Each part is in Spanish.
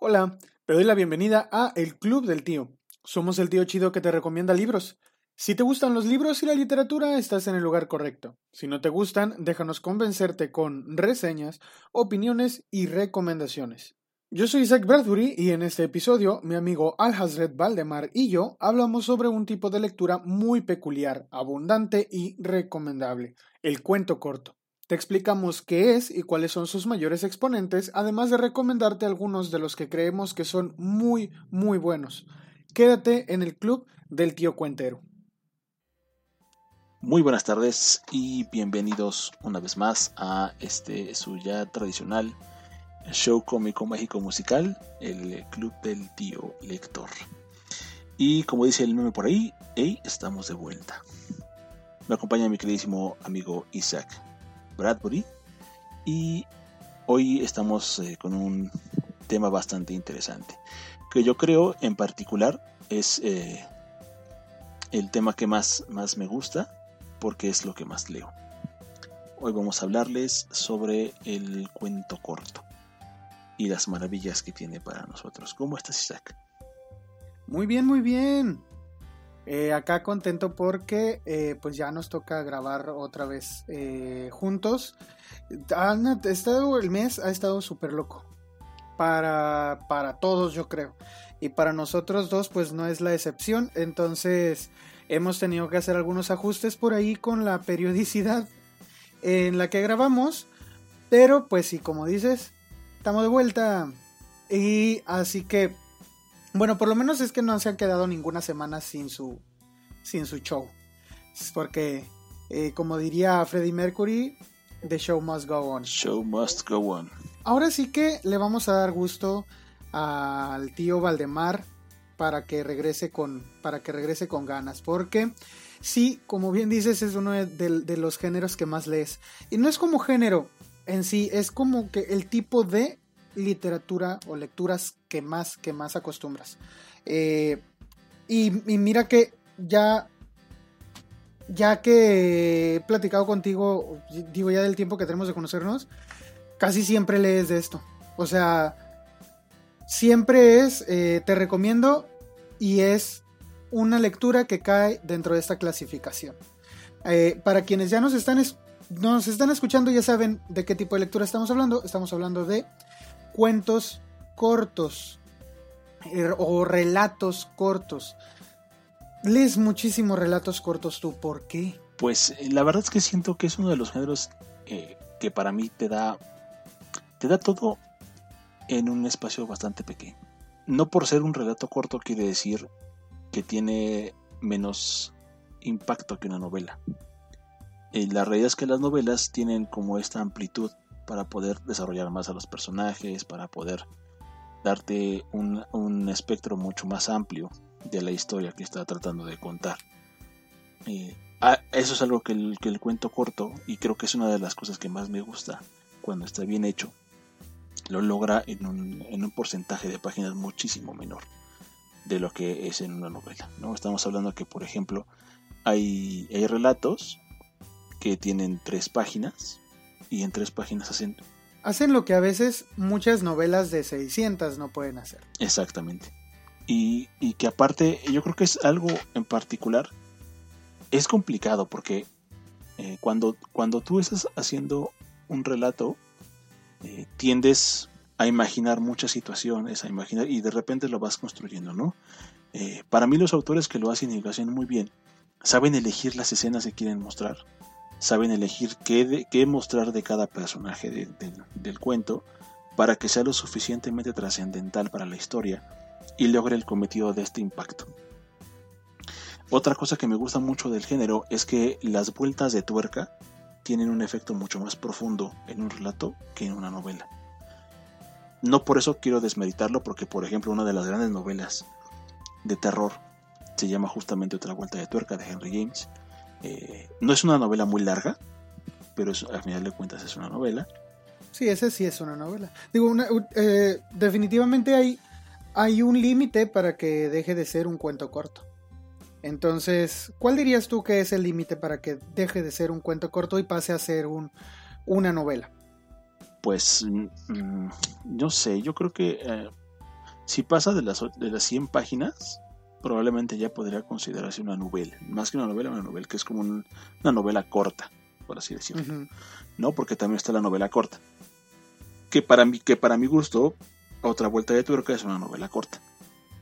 Hola, te doy la bienvenida a El Club del Tío. Somos el tío chido que te recomienda libros. Si te gustan los libros y la literatura, estás en el lugar correcto. Si no te gustan, déjanos convencerte con reseñas, opiniones y recomendaciones. Yo soy Isaac Bradbury y en este episodio mi amigo Al Hazred Valdemar y yo hablamos sobre un tipo de lectura muy peculiar, abundante y recomendable, el cuento corto. Te explicamos qué es y cuáles son sus mayores exponentes, además de recomendarte algunos de los que creemos que son muy, muy buenos. Quédate en el club del tío cuentero. Muy buenas tardes y bienvenidos una vez más a este su ya tradicional show cómico mágico musical, el Club del Tío Lector. Y como dice el meme por ahí, estamos de vuelta. Me acompaña mi queridísimo amigo Isaac. Bradbury y hoy estamos eh, con un tema bastante interesante que yo creo en particular es eh, el tema que más, más me gusta porque es lo que más leo. Hoy vamos a hablarles sobre el cuento corto y las maravillas que tiene para nosotros. ¿Cómo estás, Isaac? Muy bien, muy bien. Eh, acá contento porque eh, pues ya nos toca grabar otra vez eh, juntos. Han estado, el mes ha estado súper loco. Para, para todos yo creo. Y para nosotros dos pues no es la excepción. Entonces hemos tenido que hacer algunos ajustes por ahí con la periodicidad en la que grabamos. Pero pues sí, como dices, estamos de vuelta. Y así que bueno, por lo menos es que no se han quedado ninguna semana sin su, sin su show. Porque, eh, como diría Freddie Mercury, The show must go on. Show must go on. Ahora sí que le vamos a dar gusto al tío Valdemar para que regrese con, para que regrese con ganas. Porque sí, como bien dices, es uno de, de los géneros que más lees. Y no es como género en sí, es como que el tipo de literatura o lecturas que más, que más acostumbras. Eh, y, mira que ya, ya que he platicado contigo, digo ya del tiempo que tenemos de conocernos, casi siempre lees de esto. O sea, siempre es, eh, te recomiendo y es una lectura que cae dentro de esta clasificación. Eh, para quienes ya nos están, nos están escuchando ya saben de qué tipo de lectura estamos hablando. Estamos hablando de cuentos cortos er, o relatos cortos. Lees muchísimos relatos cortos tú, ¿por qué? Pues eh, la verdad es que siento que es uno de los géneros eh, que para mí te da te da todo en un espacio bastante pequeño. No por ser un relato corto quiere decir que tiene menos impacto que una novela. Eh, la realidad es que las novelas tienen como esta amplitud para poder desarrollar más a los personajes, para poder darte un, espectro mucho más amplio de la historia que está tratando de contar. Eh, ah, eso es algo que el, que el cuento corto, y creo que es una de las cosas que más me gusta cuando está bien hecho, lo logra en un, en un porcentaje de páginas muchísimo menor de lo que es en una novela. ¿no? Estamos hablando que, por ejemplo, hay, hay relatos que tienen tres páginas y en tres páginas hacen... Hacen lo que a veces muchas novelas de 600 no pueden hacer. Exactamente. Y, y que aparte yo creo que es algo en particular, es complicado porque eh, cuando, cuando tú estás haciendo un relato, eh, tiendes a imaginar muchas situaciones, a imaginar y de repente lo vas construyendo, ¿no? Eh, para mí los autores que lo hacen y lo hacen muy bien, saben elegir las escenas que quieren mostrar saben elegir qué, qué mostrar de cada personaje del cuento para que sea lo suficientemente trascendental para la historia y logre el cometido de este impacto. Otra cosa que me gusta mucho del género es que las vueltas de tuerca tienen un efecto mucho más profundo en un relato que en una novela. No por eso quiero desmeditarlo, porque por ejemplo una de las grandes novelas de terror se llama justamente Otra Vuelta de Tuerca de Henry James, eh, no es una novela muy larga, pero al final de cuentas es una novela. Sí, ese sí es una novela. Digo, eh, definitivamente hay, hay un límite para que deje de ser un cuento corto. Entonces, ¿cuál dirías tú que es el límite para que deje de ser un cuento corto y pase a ser un, una novela? Pues, mm, no sé, yo creo que eh, si pasa de las, de las 100 páginas, probablemente ya podría considerarse una novela. Más que una novela, una novela que es como una novela corta, por así decirlo. ¿No? Porque también está la novela corta. Que para, mí, que para mi gusto, otra vuelta de tuerca es una novela corta.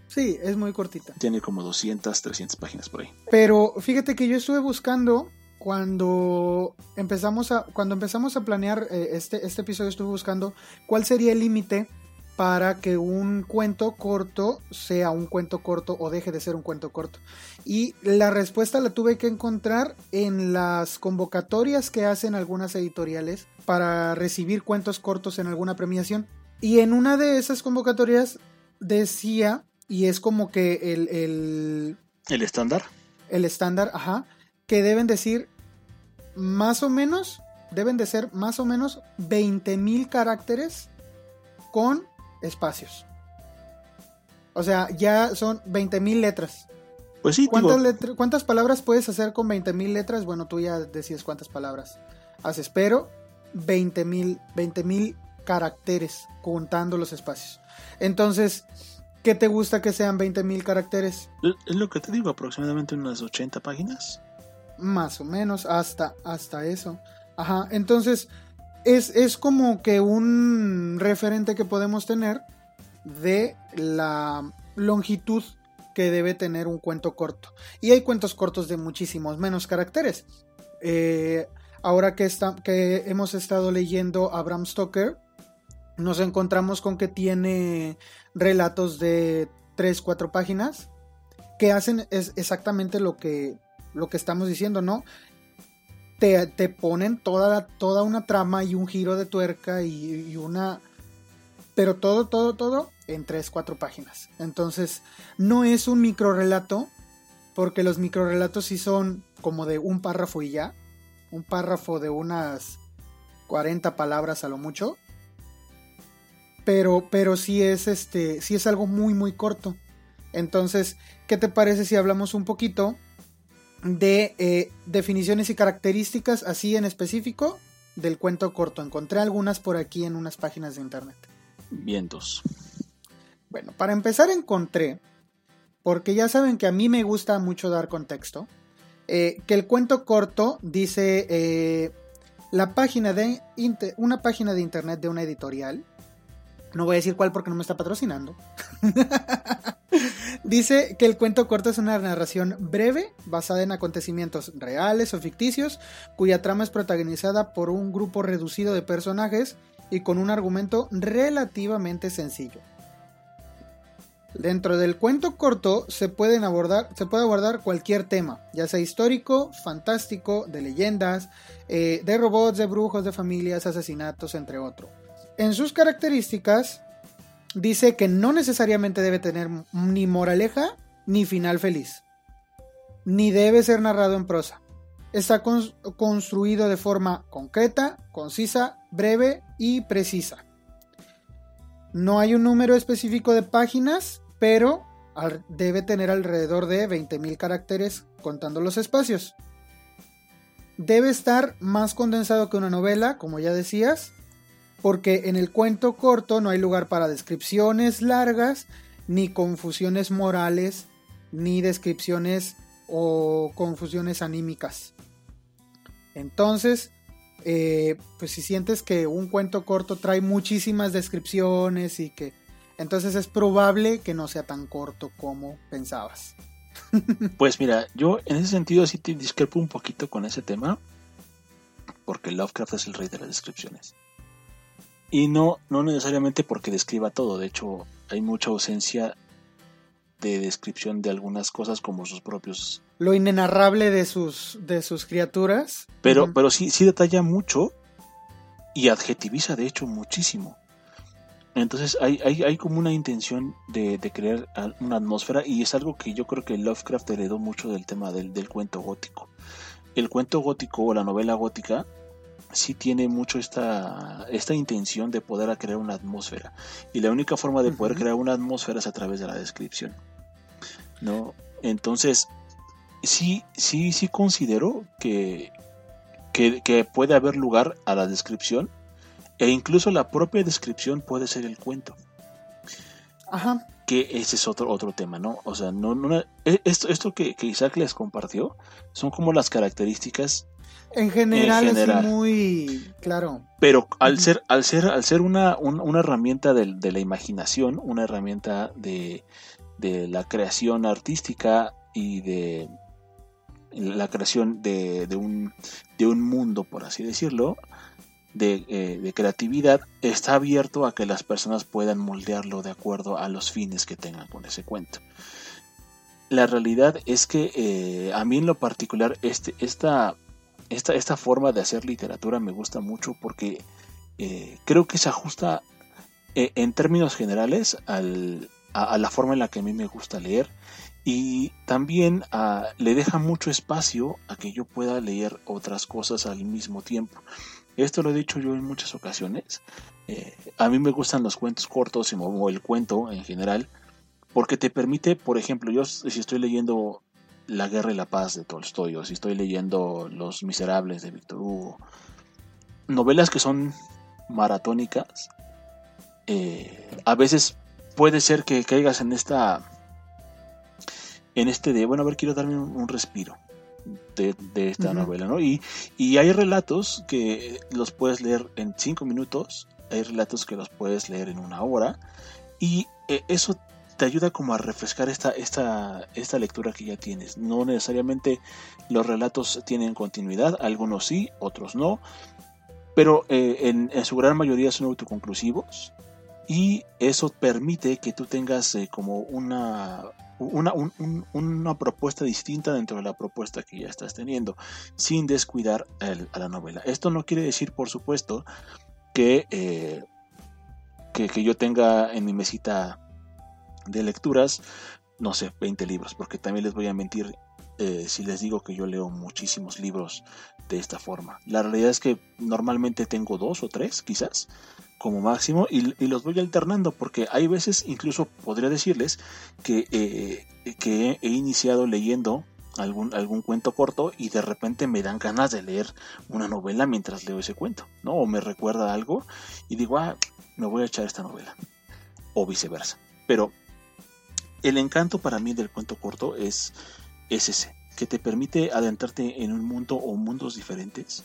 Sí, es muy cortita. Tiene como 200, 300 páginas por ahí. Pero fíjate que yo estuve buscando cuando empezamos a cuando empezamos a planear eh, este este episodio estuve buscando cuál sería el límite para que un cuento corto sea un cuento corto o deje de ser un cuento corto. Y la respuesta la tuve que encontrar en las convocatorias que hacen algunas editoriales para recibir cuentos cortos en alguna premiación. Y en una de esas convocatorias decía, y es como que el... El, ¿El estándar. El estándar, ajá, que deben decir más o menos, deben de ser más o menos 20.000 caracteres con espacios. O sea, ya son 20.000 letras. Pues sí, ¿Cuántas, ¿Cuántas palabras puedes hacer con 20.000 letras? Bueno, tú ya decides cuántas palabras haces, pero 20.000 20, caracteres contando los espacios. Entonces, ¿qué te gusta que sean 20.000 caracteres? Es lo que te digo, aproximadamente unas 80 páginas. Más o menos, hasta, hasta eso. Ajá, entonces es, como que un referente que podemos tener de la longitud que debe tener un cuento corto. Y hay cuentos cortos de muchísimos menos caracteres. Eh, ahora que, está, que hemos estado leyendo a Bram Stoker, nos encontramos con que tiene relatos de 3, 4 páginas que hacen es exactamente lo que, lo que estamos diciendo, ¿no? Te, ponen toda, toda una trama y un giro de tuerca y, una... Pero todo, todo, todo en 3, 4 páginas. Entonces, no es un micro relato, porque los micro relatos sí son como de un párrafo y ya. Un párrafo de unas 40 palabras a lo mucho. Pero, pero sí es este. sí es algo muy, muy corto. Entonces, ¿qué te parece si hablamos un poquito de eh, definiciones y características así en específico del cuento corto. Encontré algunas por aquí en unas páginas de internet. Vientos. Bueno, para empezar encontré, porque ya saben que a mí me gusta mucho dar contexto, eh, que el cuento corto dice eh, la página de una página de internet de una editorial. No voy a decir cuál porque no me está patrocinando. Dice que el cuento corto es una narración breve, basada en acontecimientos reales o ficticios, cuya trama es protagonizada por un grupo reducido de personajes y con un argumento relativamente sencillo. Dentro del cuento corto se, pueden abordar, se puede abordar cualquier tema, ya sea histórico, fantástico, de leyendas, eh, de robots, de brujos, de familias, asesinatos, entre otros. En sus características, dice que no necesariamente debe tener ni moraleja ni final feliz, ni debe ser narrado en prosa. Está construido de forma concreta, concisa, breve y precisa. No hay un número específico de páginas, pero debe tener alrededor de 20.000 caracteres contando los espacios. Debe estar más condensado que una novela, como ya decías, porque en el cuento corto no hay lugar para descripciones largas, ni confusiones morales, ni descripciones o confusiones anímicas. Entonces, eh, pues si sientes que un cuento corto trae muchísimas descripciones y que entonces es probable que no sea tan corto como pensabas. Pues mira, yo en ese sentido sí te discrepo un poquito con ese tema, porque Lovecraft es el rey de las descripciones. Y no, no necesariamente porque describa todo, de hecho hay mucha ausencia de descripción de algunas cosas como sus propios... Lo inenarrable de sus, de sus criaturas. Pero, pero sí, sí detalla mucho y adjetiviza de hecho muchísimo. Entonces hay, hay, hay como una intención de, de, crear una atmósfera y es algo que yo creo que Lovecraft heredó mucho del tema del, del cuento gótico. El cuento gótico o la novela gótica sí tiene mucho esta, esta intención de poder crear una atmósfera. Y la única forma de poder crear una atmósfera es a través de la descripción. ¿No? Entonces, sí, sí, sí considero que, que, puede haber lugar a la descripción. E incluso la propia descripción puede ser el cuento. Ajá. que ese es otro, otro tema, ¿no? O sea, no, no e, esto, esto que, que, Isaac les compartió son como las características en general, es muy claro. Pero al ser, al ser, al ser una, una herramienta de, de, la imaginación, una herramienta de, de la creación artística y de la creación de, de, un, de un mundo, por así decirlo, eh, de, creatividad está abierto a que las personas puedan moldearlo de acuerdo a los fines que tengan con ese cuento. La realidad es que eh, a mí en lo particular este, esta, esta, esta, forma de hacer literatura me gusta mucho porque eh, creo que se ajusta en términos generales a, la forma en la que a mí me gusta leer y también ah, le deja mucho espacio a que yo pueda leer otras cosas al mismo tiempo. Esto lo he dicho yo en muchas ocasiones. Eh, a mí me gustan los cuentos cortos o el cuento en general, porque te permite, por ejemplo, yo si estoy leyendo La Guerra y la Paz de Tolstoy, o si estoy leyendo Los Miserables de Víctor Hugo, novelas que son maratónicas, eh, a veces puede ser que caigas en esta en este de, bueno, a ver, quiero darme un respiro de, esta novela, ¿no? Y, y hay relatos que los puedes leer en cinco minutos, hay relatos que los puedes leer en una hora, y eh, eso te ayuda como a refrescar esta, esta, esta lectura que ya tienes. No necesariamente los relatos tienen continuidad, algunos sí, otros no, pero eh, en, su gran mayoría son autoconclusivos y eso permite que tú tengas eh, como una una, una, propuesta distinta dentro de la propuesta que ya estás teniendo, sin descuidar a la novela. Esto no quiere decir, por supuesto, que, eh, que, yo tenga en mi mesita de lecturas, no sé, 20 libros, porque también les voy a mentir eh, si les digo que yo leo muchísimos libros de esta forma. La realidad es que normalmente tengo dos o tres, quizás, como máximo y, los voy alternando porque hay veces incluso podría decirles que, eh, que he iniciado leyendo algún, algún cuento corto y de repente me dan ganas de leer una novela mientras leo ese cuento, ¿no? O me recuerda algo y digo, ah, me voy a echar esta novela. O viceversa. Pero el encanto para mí del cuento corto es, es ese, que te permite adentrarte en un mundo o mundos diferentes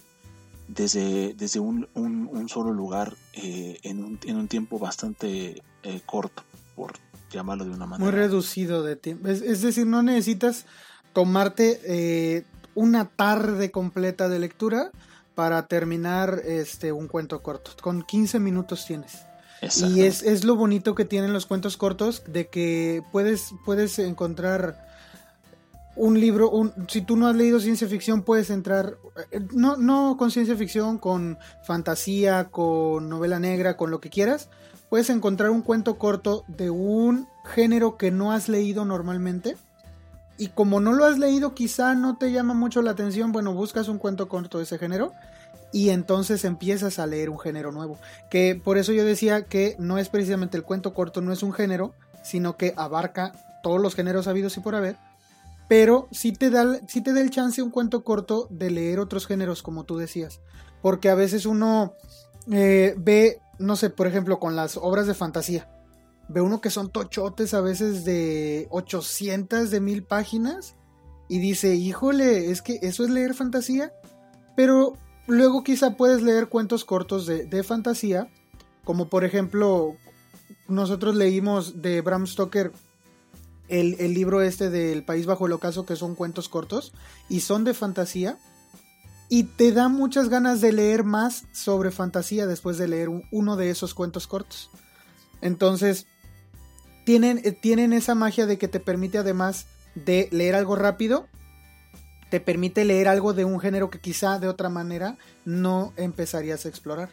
desde, desde un, un, solo lugar eh, en, un, en, un, tiempo bastante eh, corto, por llamarlo de una manera. Muy reducido de tiempo. Es, decir, no necesitas tomarte eh, una tarde completa de lectura para terminar este un cuento corto. Con 15 minutos tienes. Y es, es, lo bonito que tienen los cuentos cortos, de que puedes, puedes encontrar un libro, un, si tú no has leído ciencia ficción, puedes entrar, eh, no, no con ciencia ficción, con fantasía, con novela negra, con lo que quieras, puedes encontrar un cuento corto de un género que no has leído normalmente. Y como no lo has leído, quizá no te llama mucho la atención, bueno, buscas un cuento corto de ese género y entonces empiezas a leer un género nuevo. Que por eso yo decía que no es precisamente el cuento corto, no es un género, sino que abarca todos los géneros habidos y por haber pero sí te, da, sí te da el chance un cuento corto de leer otros géneros, como tú decías. Porque a veces uno eh, ve, no sé, por ejemplo, con las obras de fantasía. Ve uno que son tochotes a veces de 800, de mil páginas. Y dice, híjole, es que eso es leer fantasía. Pero luego quizá puedes leer cuentos cortos de, de fantasía. Como por ejemplo, nosotros leímos de Bram Stoker el, libro este del País Bajo el Ocaso, que son cuentos cortos y son de fantasía. Y te da muchas ganas de leer más sobre fantasía después de leer uno de esos cuentos cortos. Entonces, tienen, eh, tienen esa magia de que te permite además de leer algo rápido, te permite leer algo de un género que quizá de otra manera no empezarías a explorar.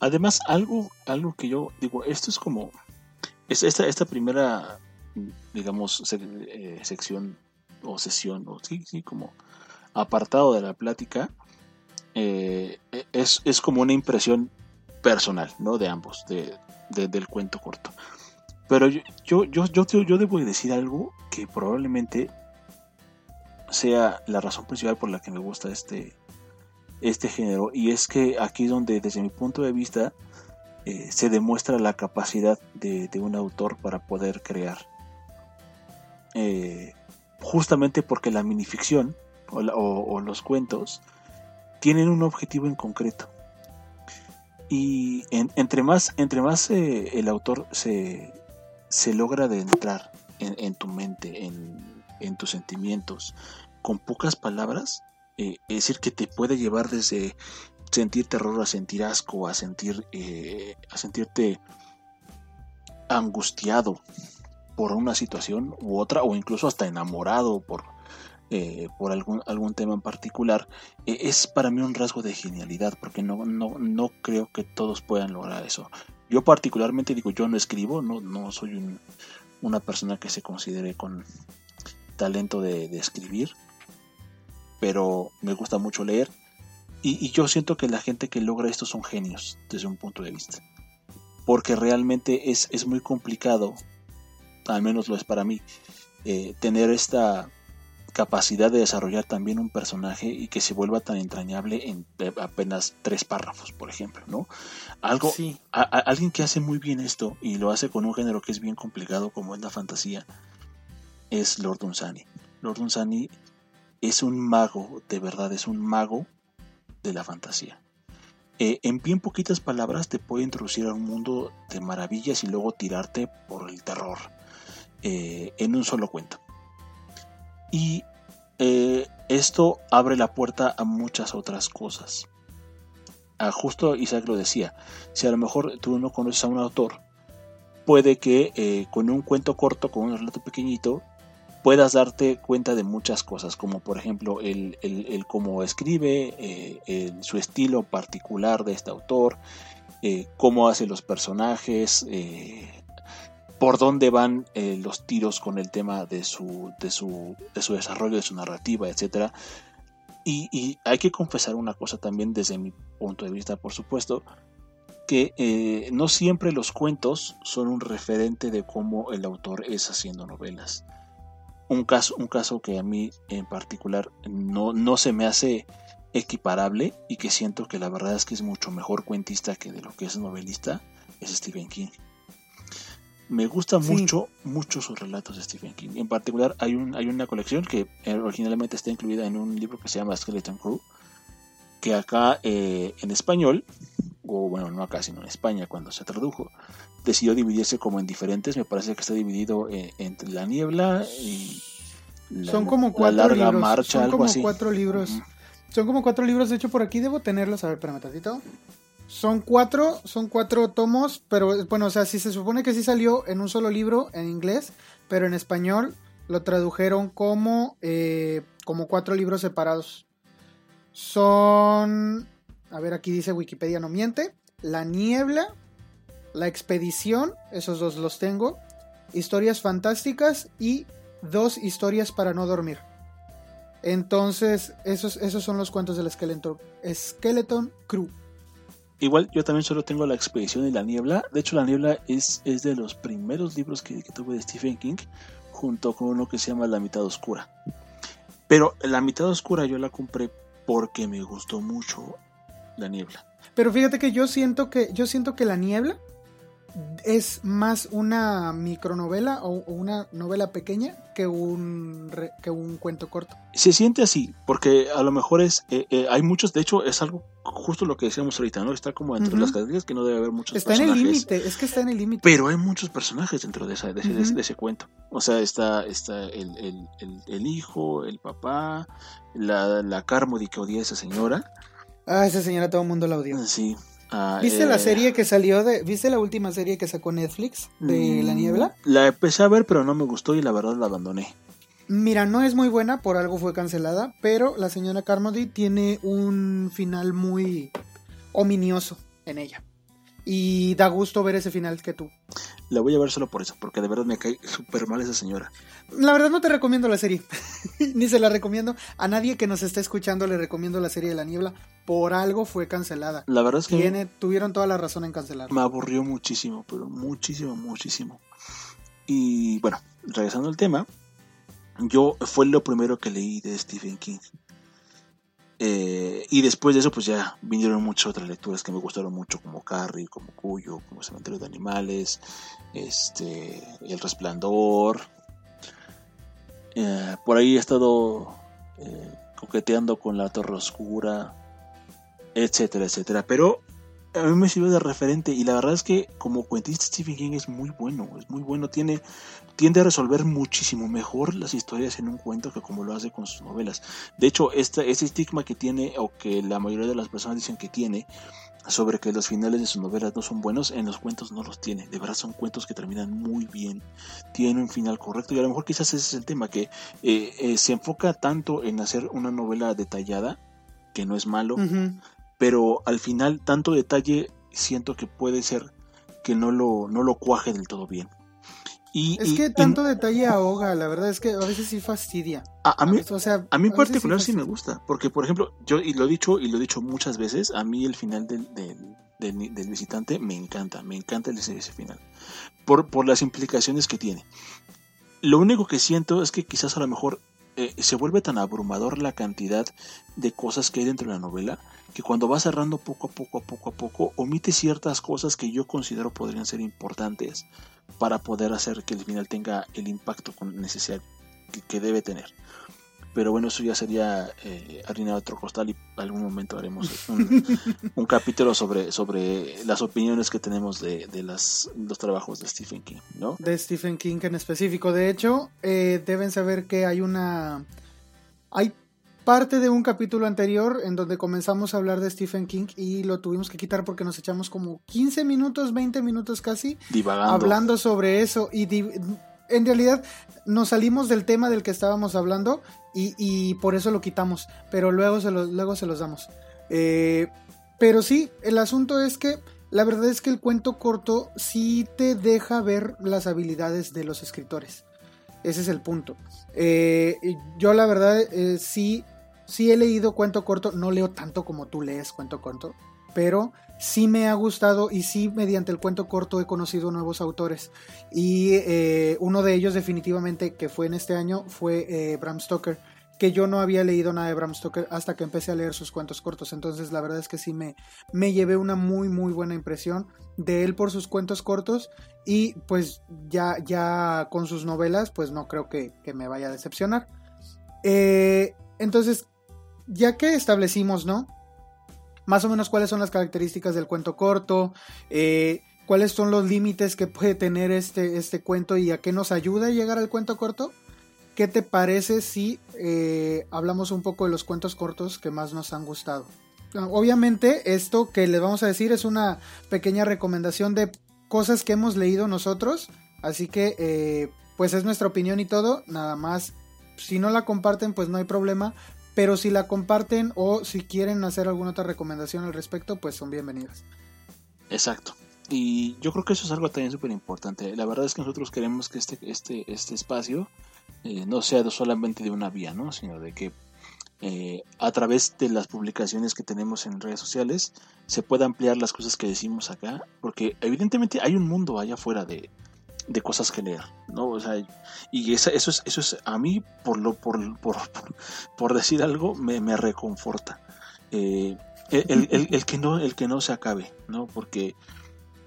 Además, algo, algo que yo digo, esto es como, esta, esta primera digamos, eh, sección o sesión, o sí, sí, como apartado de la plática, eh, es, es, como una impresión personal, ¿no? De ambos, de, del cuento corto. Pero yo, yo, yo, yo debo decir algo que probablemente sea la razón principal por la que me gusta este, este género. Y es que aquí donde desde mi punto de vista eh, se demuestra la capacidad de, un autor para poder crear. Eh, justamente porque la minificción o, los cuentos tienen un objetivo en concreto. Y entre más, entre más eh, el autor se, se logra adentrar en, en tu mente, en, en, tus sentimientos, con pocas palabras, es decir, que te puede llevar desde sentir terror, a sentir asco, a sentir eh, a sentirte angustiado por una situación u otra, o incluso hasta enamorado por, eh, por algún, algún tema en particular, eh, es para mí un rasgo de genialidad, porque no, no, no creo que todos puedan lograr eso. Yo particularmente digo, yo no escribo, no, no soy una persona que se considere con talento de, de escribir, pero me gusta mucho leer y, yo siento que la gente que logra esto son genios desde un punto de vista. Porque realmente es, es muy complicado, al menos lo es para mí, eh, tener esta capacidad de desarrollar también un personaje y que se vuelva tan entrañable en apenas tres párrafos, por ejemplo, ¿no? Algo, alguien que hace muy bien esto y lo hace con un género que es bien complicado como es la fantasía, es Lord Dunsany. Lord Dunsany es un mago, de verdad, es un mago de la fantasía. Eh, en bien poquitas palabras te puede introducir a un mundo de maravillas y luego tirarte por el terror eh, en un solo cuento. Y eh, esto abre la puerta a muchas otras cosas. Ah, justo Isaac lo decía, si a lo mejor tú no conoces a un autor, puede que con un cuento corto, con un relato pequeñito, puedas darte cuenta de muchas cosas, como por ejemplo el, cómo escribe, eh, su estilo particular de este autor, eh, cómo hace los personajes, eh, por dónde van los tiros con el tema de su, de su, de su desarrollo, de su narrativa, etc. Y, hay que confesar una cosa también desde mi punto de vista, por supuesto, que no siempre los cuentos son un referente de cómo el autor es haciendo novelas un caso, un caso que a mí en particular no, no se me hace equiparable y que siento que la verdad es que es mucho mejor cuentista que de lo que es novelista es Stephen King. Me gusta mucho, mucho sus relatos de Stephen King. En particular hay, un, hay una colección que originalmente está incluida en un libro que se llama Skeleton Crew, que acá eh, en español, o bueno, no acá, sino en España cuando se tradujo, decidió dividirse como en diferentes. Me parece que está dividido eh, entre la niebla y la, son como cuatro larga libros. marcha, son como cuatro libros. Son como cuatro libros. De hecho, por aquí debo tenerlos. A ver, espérame tantito. Son cuatro, son cuatro tomos, pero bueno, o sea, si se supone que sí salió en un solo libro en inglés, pero en español lo tradujeron como, eh, como cuatro libros separados. Son, a ver, aquí dice Wikipedia, no miente. La niebla, la expedición, esos dos los tengo. Historias fantásticas y dos historias para no dormir. Entonces, esos, esos son los cuentos del Skeleton, Skeleton Crew. Igual yo también solo tengo La Expedición y la Niebla. De hecho, La Niebla es, es de los primeros libros que, que, tuve de Stephen King, junto con uno que se llama La Mitad Oscura. Pero La Mitad Oscura yo la compré porque me gustó mucho La Niebla. Pero fíjate que yo siento que, yo siento que La Niebla es más una micronovela o, una novela pequeña que un, que un cuento corto. Se siente así, porque a lo mejor es, eh, eh, hay muchos, de hecho es algo justo lo que decíamos ahorita, ¿no? Está como entre las categorías que no debe haber muchos está personajes. Está en el límite, es que está en el límite. Pero hay muchos personajes dentro de, esa, de, ese, cuento. O sea, está, está el, el, hijo, el papá, la, la Carmody que odia a esa señora. Ah, esa señora todo el mundo la odia. Sí, Ah, ¿Viste la eh, serie que salió de... ¿Viste la última serie que sacó Netflix de La mm, Niebla? La empecé a ver pero no me gustó y la verdad la abandoné. Mira, no es muy buena, por algo fue cancelada, pero la señora Carmody tiene un final muy ominioso en ella. Y da gusto ver ese final que tú. La voy a ver solo por eso, porque de verdad me cae súper mal esa señora. La verdad no te recomiendo la serie, ni se la recomiendo. A nadie que nos esté escuchando le recomiendo la serie de la niebla. Por algo fue cancelada. La verdad es que... tuvieron toda la razón en cancelarla. Me aburrió muchísimo, pero muchísimo, muchísimo. Y bueno, regresando al tema, yo fue lo primero que leí de Stephen King. Eh, y después de eso, pues ya vinieron muchas otras lecturas que me gustaron mucho, como Carrie, como Cuyo, como Cementerio de Animales, este, El Resplandor. Eh, por ahí he estado eh, coqueteando con La Torre Oscura, etcétera, etcétera. Pero a mí me sirve de referente y la verdad es que como cuentista Stephen King es muy bueno, es muy bueno, tiene tiende a resolver muchísimo mejor las historias en un cuento que como lo hace con sus novelas. De hecho, este, este estigma que tiene o que la mayoría de las personas dicen que tiene sobre que los finales de sus novelas no son buenos, en los cuentos no los tiene. De verdad son cuentos que terminan muy bien, tienen un final correcto y a lo mejor quizás ese es el tema, que eh, eh, se enfoca tanto en hacer una novela detallada, que no es malo, pero al final tanto detalle siento que puede ser que no lo, no lo cuaje del todo bien. Y, es que tanto detalle ahoga, la verdad es que a veces sí fastidia. A, mí, o sea, a mí en particular sí, me gusta, porque por ejemplo, yo y lo he dicho y lo he dicho muchas veces, a mí el final del, del, visitante me encanta, me encanta ese, ese final, por, por las implicaciones que tiene. Lo único que siento es que quizás a lo mejor eh, se vuelve tan abrumador la cantidad de cosas que hay dentro de la novela que cuando va cerrando poco a poco a poco a poco omite ciertas cosas que yo considero podrían ser importantes para poder hacer que el final tenga el impacto necesario que debe tener. Pero bueno, eso ya sería eh, harina de otro costal y algún momento haremos un, capítulo sobre, sobre las opiniones que tenemos de, de las, los trabajos de Stephen King, ¿no? De Stephen King en específico. De hecho, eh, deben saber que hay una... Hay parte de un capítulo anterior en donde comenzamos a hablar de Stephen King y lo tuvimos que quitar porque nos echamos como 15 minutos, 20 minutos casi Divagando. hablando sobre eso y en realidad nos salimos del tema del que estábamos hablando y, por eso lo quitamos, pero luego se, luego se los damos. Eh, pero sí, el asunto es que la verdad es que el cuento corto sí te deja ver las habilidades de los escritores. Ese es el punto. Eh, yo la verdad eh, sí, sí he leído cuento corto, no leo tanto como tú lees cuento corto, pero sí me ha gustado y sí mediante el cuento corto he conocido nuevos autores. Y eh, uno de ellos definitivamente que fue en este año fue eh, Bram Stoker, que yo no había leído nada de Bram Stoker hasta que empecé a leer sus cuentos cortos. Entonces la verdad es que sí me, me llevé una muy muy buena impresión de él por sus cuentos cortos y pues ya, ya con sus novelas pues no creo que, me vaya a decepcionar. Eh, entonces, ya que establecimos, ¿no? Más o menos cuáles son las características del cuento corto, eh, cuáles son los límites que puede tener este, este cuento y a qué nos ayuda a llegar al cuento corto. ¿Qué te parece si eh, hablamos un poco de los cuentos cortos que más nos han gustado? Obviamente esto que les vamos a decir es una pequeña recomendación de cosas que hemos leído nosotros, así que eh, pues es nuestra opinión y todo, nada más si no la comparten pues no hay problema, pero si la comparten o si quieren hacer alguna otra recomendación al respecto, pues son bienvenidas. Exacto. Y yo creo que eso es algo también súper importante. La verdad es que nosotros queremos que este, este, este espacio eh, no sea solamente de una vía, ¿no? Sino de que eh, a través de las publicaciones que tenemos en redes sociales se pueda ampliar las cosas que decimos acá. Porque evidentemente hay un mundo allá afuera de, de cosas que leer, ¿no? O sea, y eso, es, eso es, a mí, por, lo, por, por, por decir algo, me, me reconforta. Eh, el, el, el, que no, el que no se acabe, ¿no? Porque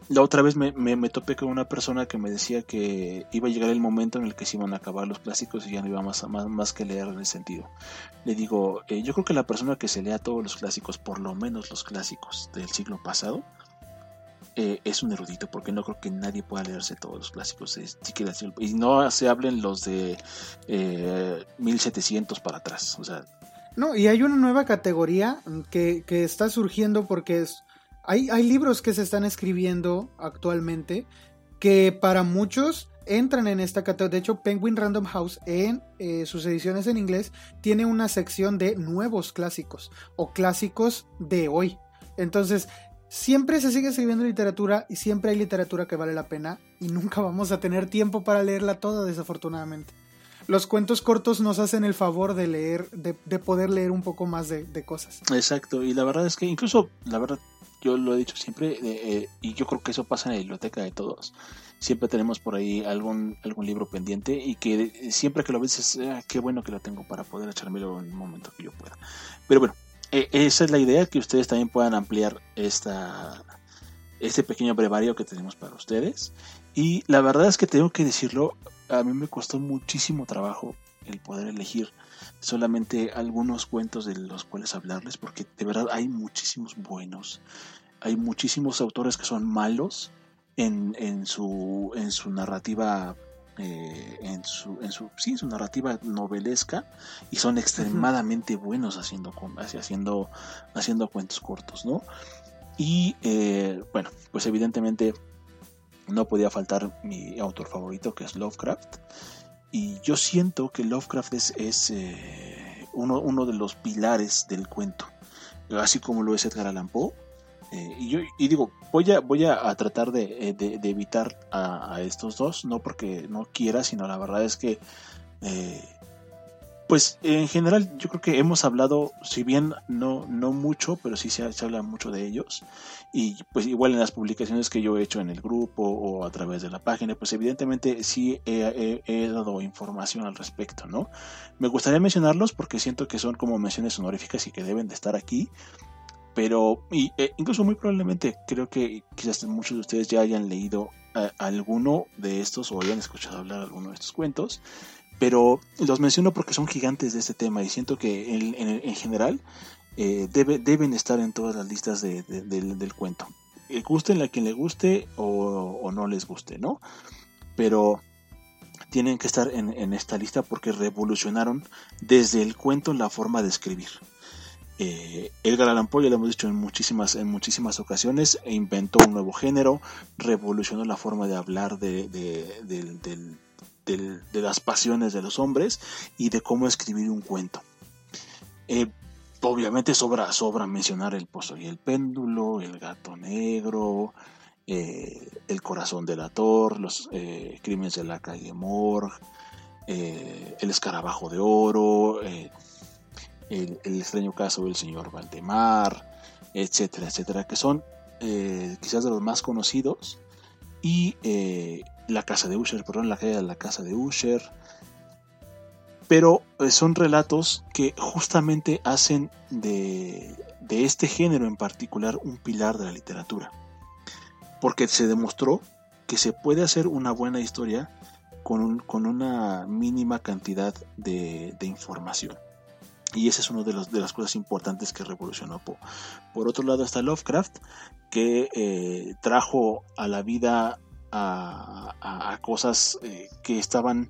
la otra vez me, me, topé con una persona que me decía que iba a llegar el momento en el que se iban a acabar los clásicos y ya no iba más, más, más que leer en ese sentido. Le digo, eh, yo creo que la persona que se lea todos los clásicos, por lo menos los clásicos del siglo pasado, eh, es un erudito, porque no creo que nadie pueda leerse todos los clásicos de Y no se hablen los de 1700 eh, para atrás. No, y hay una nueva categoría que, está surgiendo porque es, hay, hay libros que se están escribiendo actualmente que para muchos entran en esta categoría. De hecho, Penguin Random House en eh, sus ediciones en inglés tiene una sección de nuevos clásicos o clásicos de hoy. Entonces, siempre se sigue escribiendo literatura y siempre hay literatura que vale la pena y nunca vamos a tener tiempo para leerla toda desafortunadamente. Los cuentos cortos nos hacen el favor de leer, de, poder leer un poco más de, cosas. Exacto, y la verdad es que incluso, la verdad, yo lo he dicho siempre, eh, y yo creo que eso pasa en la biblioteca de todos. Siempre tenemos por ahí algún, algún libro pendiente y que siempre que lo ves es, ah, qué bueno que lo tengo para poder echármelo en un momento que yo pueda. Pero bueno, esa es la idea, que ustedes también puedan ampliar esta, este pequeño brevario que tenemos para ustedes. Y la verdad es que tengo que decirlo, a mí me costó muchísimo trabajo el poder elegir solamente algunos cuentos de los cuales hablarles, porque de verdad hay muchísimos buenos, hay muchísimos autores que son malos en, en, su, en su narrativa eh, en, su, en, su, sí, su narrativa novelesca y son extremadamente buenos haciendo, haciendo, haciendo cuentos cortos, ¿no? Y eh, bueno, pues evidentemente no podía faltar mi autor favorito que es Lovecraft. Y yo siento que Lovecraft es, es eh, uno, uno, de los pilares del cuento, así como lo es Edgar Allan Poe. Eh, y yo y digo, voy a, voy a, tratar de, de, evitar a, estos dos, no porque no quiera, sino la verdad es que pues en general yo creo que hemos hablado, si bien no, no mucho, pero sí se, habla mucho de ellos. Y pues igual en las publicaciones que yo he hecho en el grupo o a través de la página, pues evidentemente sí he, dado información al respecto, ¿no? Me gustaría mencionarlos porque siento que son como menciones honoríficas y que deben de estar aquí. Pero y, e, incluso muy probablemente creo que quizás muchos de ustedes ya hayan leído eh, alguno de estos o hayan escuchado hablar alguno de estos cuentos pero los menciono porque son gigantes de este tema y siento que en, general eh, deben estar en todas las listas del, cuento. Eh, gusten a quien le guste o, no les guste, ¿no? Pero tienen que estar en, esta lista porque revolucionaron desde el cuento la forma de escribir. Eh, Edgar Allan lo hemos dicho en muchísimas, en muchísimas ocasiones, inventó un nuevo género, revolucionó la forma de hablar del, de las pasiones de los hombres y de cómo escribir un cuento. Eh, obviamente sobra, sobra mencionar el pozo y el péndulo, el gato negro, eh, el corazón del ator, los eh, crímenes de la calle Morgue, el escarabajo de oro, el, extraño caso del señor Valdemar, etcétera, etcétera, que son quizás de los más conocidos y la casa de Usher, perdón, la caída de la casa de Usher. Pero eh, son relatos que justamente hacen de, este género en particular un pilar de la literatura. Porque se demostró que se puede hacer una buena historia con, con una mínima cantidad de, información. Y esa es una de, de, las cosas importantes que revolucionó Poe. Por otro lado está Lovecraft, que eh, trajo a la vida a, cosas eh, que estaban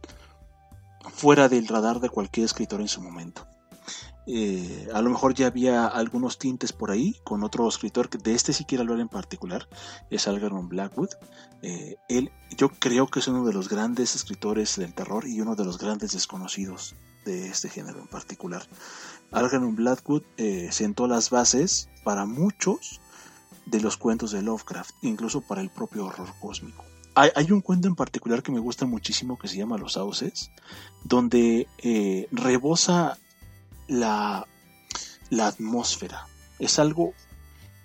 fuera del radar de cualquier escritor en su momento. Eh, a lo mejor ya había algunos tintes por ahí con otro escritor que de este sí quiero hablar en particular, es Algernon Blackwood. Eh, él, yo creo que es uno de los grandes escritores del terror y uno de los grandes desconocidos de este género en particular. Algernon Blackwood sentó las bases para muchos de los cuentos de Lovecraft, incluso para el propio horror cósmico. Hay, un cuento en particular que me gusta muchísimo que se llama Los Sauces, donde eh, rebosa la, la atmósfera. Es algo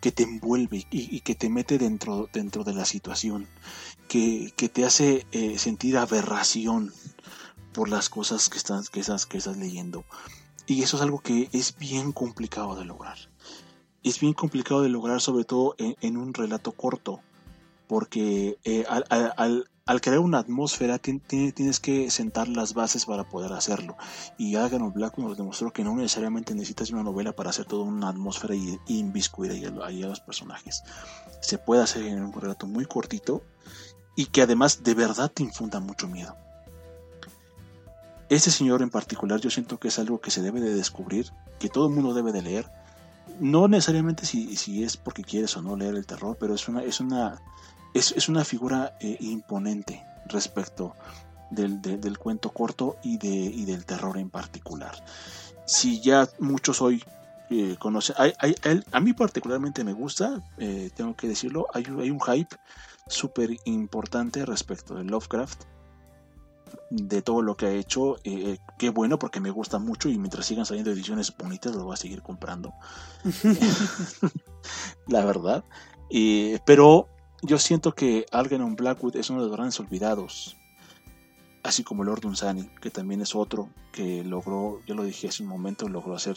que te envuelve y, que te mete dentro, dentro de la situación, que, te hace eh, sentir aberración por las cosas que estás, que, estás, que estás leyendo. Y eso es algo que es bien complicado de lograr. Es bien complicado de lograr sobre todo en un relato corto porque eh, al, crear una atmósfera tienes que sentar las bases para poder hacerlo. Y Agan Black nos demostró que no necesariamente necesitas una novela para hacer toda una atmósfera y, inviscuir ahí, a los personajes. Se puede hacer en un relato muy cortito y que además de verdad te infunda mucho miedo. Este señor en particular yo siento que es algo que se debe de descubrir, que todo el mundo debe de leer. No necesariamente si, si es porque quieres o no leer el terror, pero es una, es una es, una figura eh, imponente respecto del, cuento corto y, de, del terror en particular. Si ya muchos hoy eh, conocen, a mí particularmente me gusta, eh, tengo que decirlo, hay, hay un hype súper importante respecto de Lovecraft, de todo lo que ha hecho. qué bueno porque me gusta mucho y mientras sigan saliendo ediciones bonitas lo voy a seguir comprando. la verdad. pero yo siento que Algernon Blackwood es uno de los grandes olvidados. así como Lord Dunsany, que también es otro que logró, ya lo dije hace un momento, logró hacer,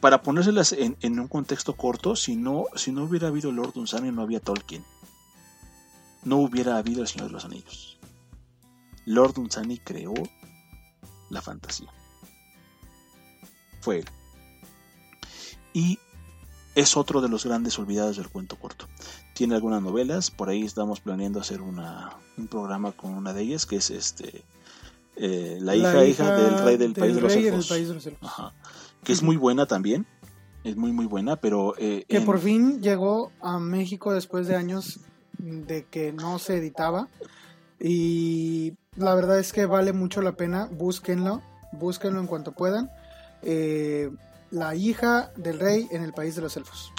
para ponérselas en, en un contexto corto, si no, si no hubiera habido Lord Dunsany no había Tolkien, no hubiera habido El Señor de los Anillos. Lord Dunsany creó la fantasía. Fue él. Y es otro de los grandes olvidados del cuento corto. Tiene algunas novelas, por ahí estamos planeando hacer una, un programa con una de ellas, que es este eh, la, hija, hija, del rey del, país, de los elfos. Que es muy buena también. Es muy muy buena, pero... Eh, que por fin llegó a México después de años de que no se editaba. Y la verdad es que vale mucho la pena. Búsquenlo. Búsquenlo en cuanto puedan. Eh, la hija del rey en el país de los elfos.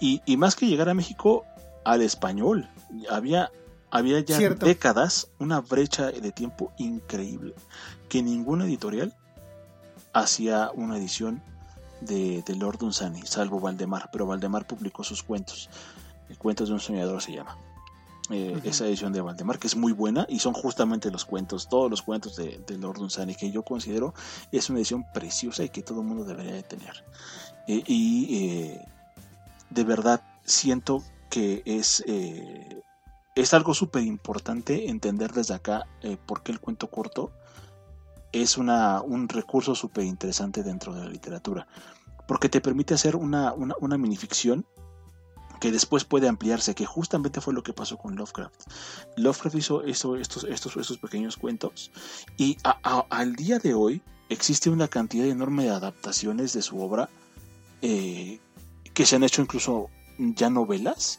Y, más que llegar a México, al español. Había, había ya décadas una brecha de tiempo increíble. Que ninguna editorial hacía una edición de, de Lord Dunsany, salvo Valdemar. Pero Valdemar publicó sus cuentos. Cuentos de un soñador se llama. Eh, esa edición de Valdemar, que es muy buena, y son justamente los cuentos, todos los cuentos de, Lord Dunsany, que yo considero es una edición preciosa y que todo el mundo debería de tener. Eh, y eh, de verdad siento que es, es algo súper importante entender desde acá por qué el cuento corto es una, un recurso súper interesante dentro de la literatura, porque te permite hacer una, una, una minificción que después puede ampliarse, que justamente fue lo que pasó con Lovecraft. Lovecraft hizo estos, estos, estos pequeños cuentos y al día de hoy existe una cantidad enorme de adaptaciones de su obra eh, que se han hecho incluso ya novelas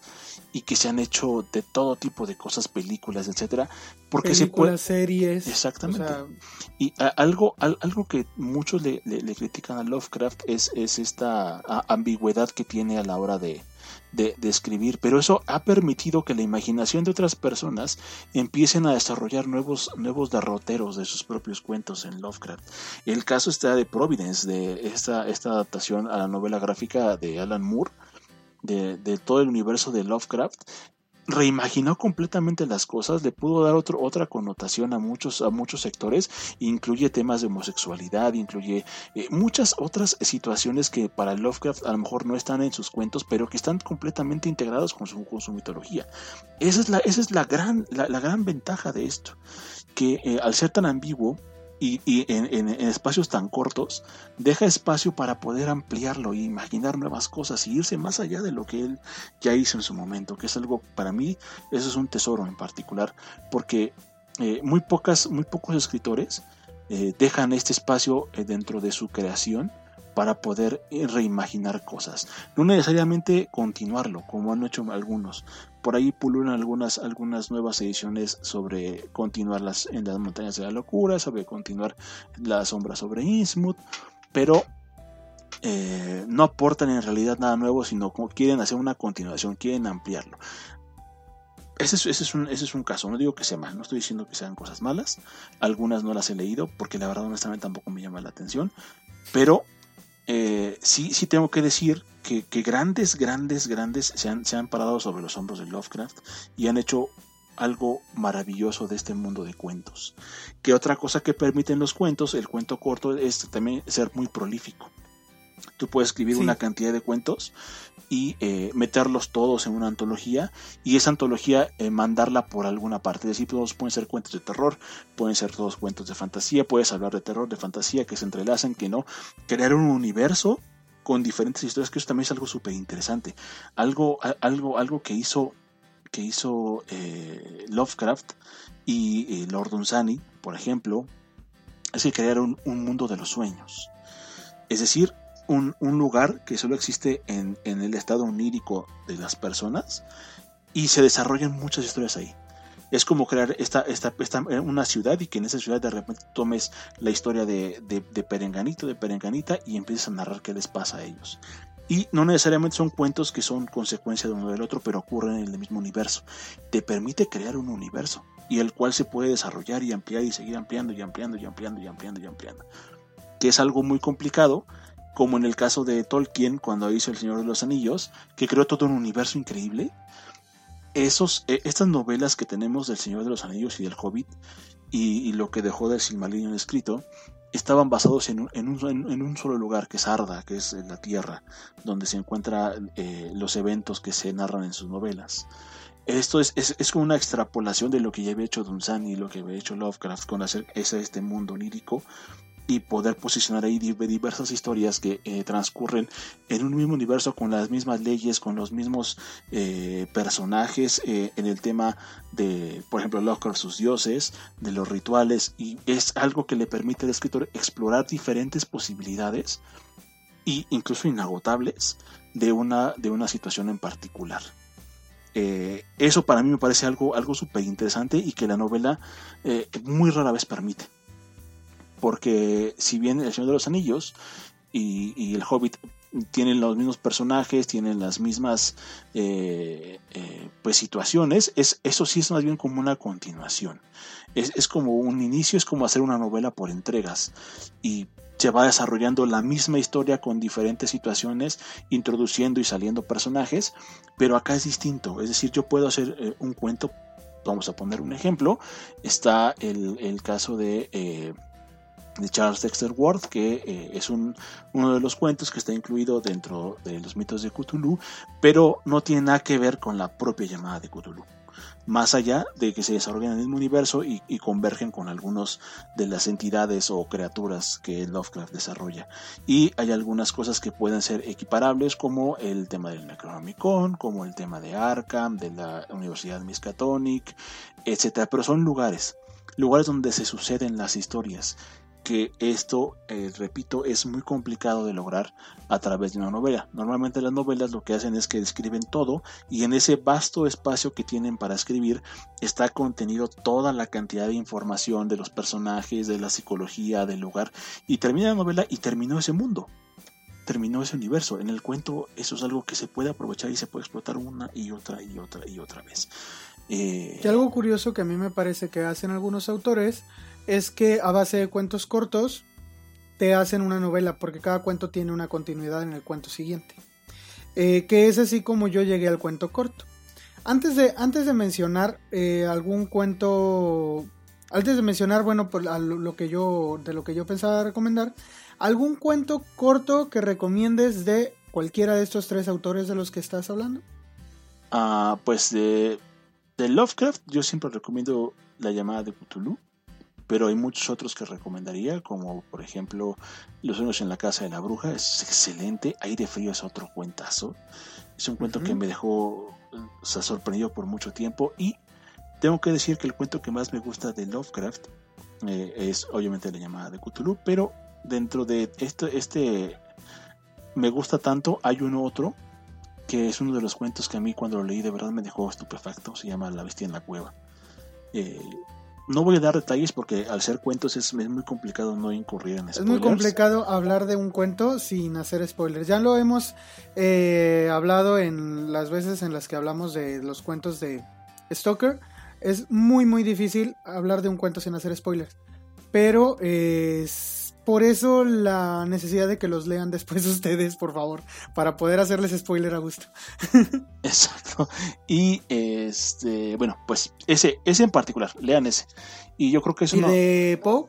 y que se han hecho de todo tipo de cosas, películas, etcétera, porque se puede series, exactamente. Y algo, algo que muchos le, le, critican a Lovecraft es, es esta ambigüedad que tiene a la hora de, de, escribir, pero eso ha permitido que la imaginación de otras personas empiecen a desarrollar nuevos, nuevos derroteros de sus propios cuentos en Lovecraft. El caso está de Providence, de esta, esta adaptación a la novela gráfica de Alan Moore, de, de, todo el universo de Lovecraft, reimaginó completamente las cosas, le pudo dar otro, otra connotación a muchos, a muchos sectores, incluye temas de homosexualidad, incluye eh, muchas otras situaciones que para Lovecraft a lo mejor no están en sus cuentos, pero que están completamente integrados con su, mitología. Esa es la, esa es la gran, la, gran ventaja de esto, que eh, al ser tan ambiguo, y, en, espacios tan cortos deja espacio para poder ampliarlo e imaginar nuevas cosas y irse más allá de lo que él ya hizo en su momento, que es algo para mí, eso es un tesoro en particular, porque eh, muy, pocas, muy pocos escritores eh, dejan este espacio eh, dentro de su creación para poder reimaginar cosas. No necesariamente continuarlo, como han hecho algunos, por ahí pululan algunas, algunas nuevas ediciones sobre continuar en las montañas de la locura, sobre continuar la sombra sobre Innsmouth, pero eh, no aportan en realidad nada nuevo, sino quieren hacer una continuación, quieren ampliarlo. Es, ese, es un, ese es, un, caso, no digo que sea mal, no estoy diciendo que sean cosas malas, algunas no las he leído porque la verdad honestamente tampoco me llama la atención, pero eh, sí, sí tengo que decir que, grandes, grandes, grandes se han, se han parado sobre los hombros de Lovecraft y han hecho algo maravilloso de este mundo de cuentos. Que otra cosa que permiten los cuentos, el cuento corto, es también ser muy prolífico. Tú puedes escribir una cantidad de cuentos y eh, meterlos todos en una antología y esa antología eh, mandarla por alguna parte. Es decir, todos pueden ser cuentos de terror, pueden ser todos cuentos de fantasía, puedes hablar de terror, de fantasía, que se entrelazan, que no. Crear un universo con diferentes historias, que eso también es algo súper interesante. Algo, algo, algo que hizo, que hizo eh, Lovecraft y Lord Dunsany, por ejemplo, es que crearon un mundo de los sueños. Es decir, un, lugar que solo existe en, el estado onírico de las personas y se desarrollan muchas historias ahí. Es como crear esta, esta, esta, una ciudad y que en esa ciudad de repente tomes la historia de, de, Perenganito, de Perenganita y empieces a narrar qué les pasa a ellos. Y no necesariamente son cuentos que son consecuencia de uno del otro, pero ocurren en el mismo universo. Te permite crear un universo y el cual se puede desarrollar y ampliar y seguir ampliando y ampliando y ampliando y ampliando y ampliando. Que es algo muy complicado como en el caso de Tolkien cuando hizo El Señor de los Anillos, que creó todo un universo increíble. Esos, e, estas novelas que tenemos del Señor de los Anillos y del Hobbit y, lo que dejó del Silmarillion escrito estaban basados en un, solo lugar, que es Arda, que es la Tierra, donde se encuentran eh, los eventos que se narran en sus novelas. Esto es, es, es, como una extrapolación de lo que ya había hecho Dunsany y lo que había hecho Lovecraft con hacer este mundo lírico y poder posicionar ahí diversas historias que eh, transcurren en un mismo universo con las mismas leyes, con los mismos eh, personajes eh, en el tema de, por ejemplo, Lovecraft, sus dioses, de los rituales, y es algo que le permite al escritor explorar diferentes posibilidades e incluso inagotables de una, de una situación en particular. eso para mí me parece algo, algo súper interesante y que la novela muy rara vez permite porque si bien El Señor de los Anillos y, El Hobbit tienen los mismos personajes, tienen las mismas eh, eh, pues situaciones, es, eso sí es más bien como una continuación. Es, es, como un inicio, es como hacer una novela por entregas. Y se va desarrollando la misma historia con diferentes situaciones, introduciendo y saliendo personajes, pero acá es distinto. Es decir, yo puedo hacer eh, un cuento, vamos a poner un ejemplo, está el, el caso de de Charles Dexter Ward, que eh, es un, uno de los cuentos que está incluido dentro de los mitos de Cthulhu, pero no tiene nada que ver con la propia llamada de Cthulhu. Más allá de que se desarrollen en el mismo universo y, convergen con algunas de las entidades o criaturas que Lovecraft desarrolla. Y hay algunas cosas que pueden ser equiparables, como el tema del Necronomicon, como el tema de Arkham, de la Universidad Miskatonic, etc. Pero son lugares, lugares donde se suceden las historias que esto, eh, repito, es muy complicado de lograr a través de una novela. Normalmente las novelas lo que hacen es que describen todo y en ese vasto espacio que tienen para escribir está contenido toda la cantidad de información de los personajes, de la psicología, del lugar y termina la novela y terminó ese mundo. Terminó ese universo. En el cuento eso es algo que se puede aprovechar y se puede explotar una y otra y otra y otra vez. Eh... Y algo curioso que a mí me parece que hacen algunos autores es que a base de cuentos cortos te hacen una novela, porque cada cuento tiene una continuidad en el cuento siguiente. Eh, que es así como yo llegué al cuento corto. Antes de, antes de mencionar eh, algún cuento, antes de mencionar, bueno, por lo que yo, de lo que yo pensaba recomendar, algún cuento corto que recomiendes de cualquiera de estos tres autores de los que estás hablando. Ah, pues de, de Lovecraft yo siempre recomiendo La llamada de Cthulhu pero hay muchos otros que recomendaría, como por ejemplo Los sueños en la casa de la bruja, es excelente, Aire frío es otro cuentazo, es un cuento que me dejó sorprendido por mucho tiempo y tengo que decir que el cuento que más me gusta de Lovecraft eh, es obviamente la llamada de Cthulhu, pero dentro de este, este me gusta tanto, hay uno otro que es uno de los cuentos que a mí cuando lo leí de verdad me dejó estupefacto, se llama La bestia en la cueva. Eh, no voy a dar detalles porque al ser cuentos es, muy complicado no incurrir en spoilers. Es muy complicado hablar de un cuento sin hacer spoilers. Ya lo hemos eh, hablado en las veces en las que hablamos de los cuentos de Stoker. Es muy muy difícil hablar de un cuento sin hacer spoilers. Pero es por eso la necesidad de que los lean después ustedes, por favor, para poder hacerles spoiler a gusto. Exacto. Y este, bueno, pues ese, ese en particular, lean ese. Y yo creo que es uno. de Poe?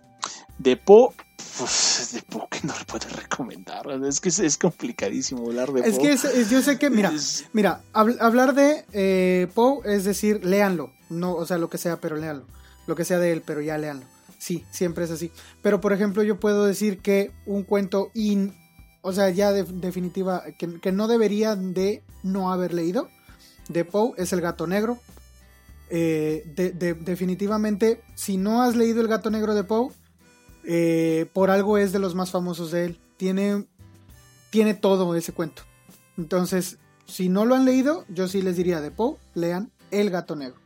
De Poe, pues de Poe que no le puedo recomendar. Es que es, complicadísimo hablar de Poe. Es que yo sé que, mira, mira, hablar de eh, Poe es decir, léanlo. No, o sea, lo que sea, pero léanlo. Lo que sea de él, pero ya léanlo sí, siempre es así. Pero por ejemplo, yo puedo decir que un cuento in, o sea, ya de, definitiva, que, no debería de no haber leído, de Poe es El gato negro. Eh, definitivamente, si no has leído El gato negro de Poe, eh, por algo es de los más famosos de él. Tiene, tiene todo ese cuento. Entonces, si no lo han leído, yo sí les diría de Poe, lean El gato negro.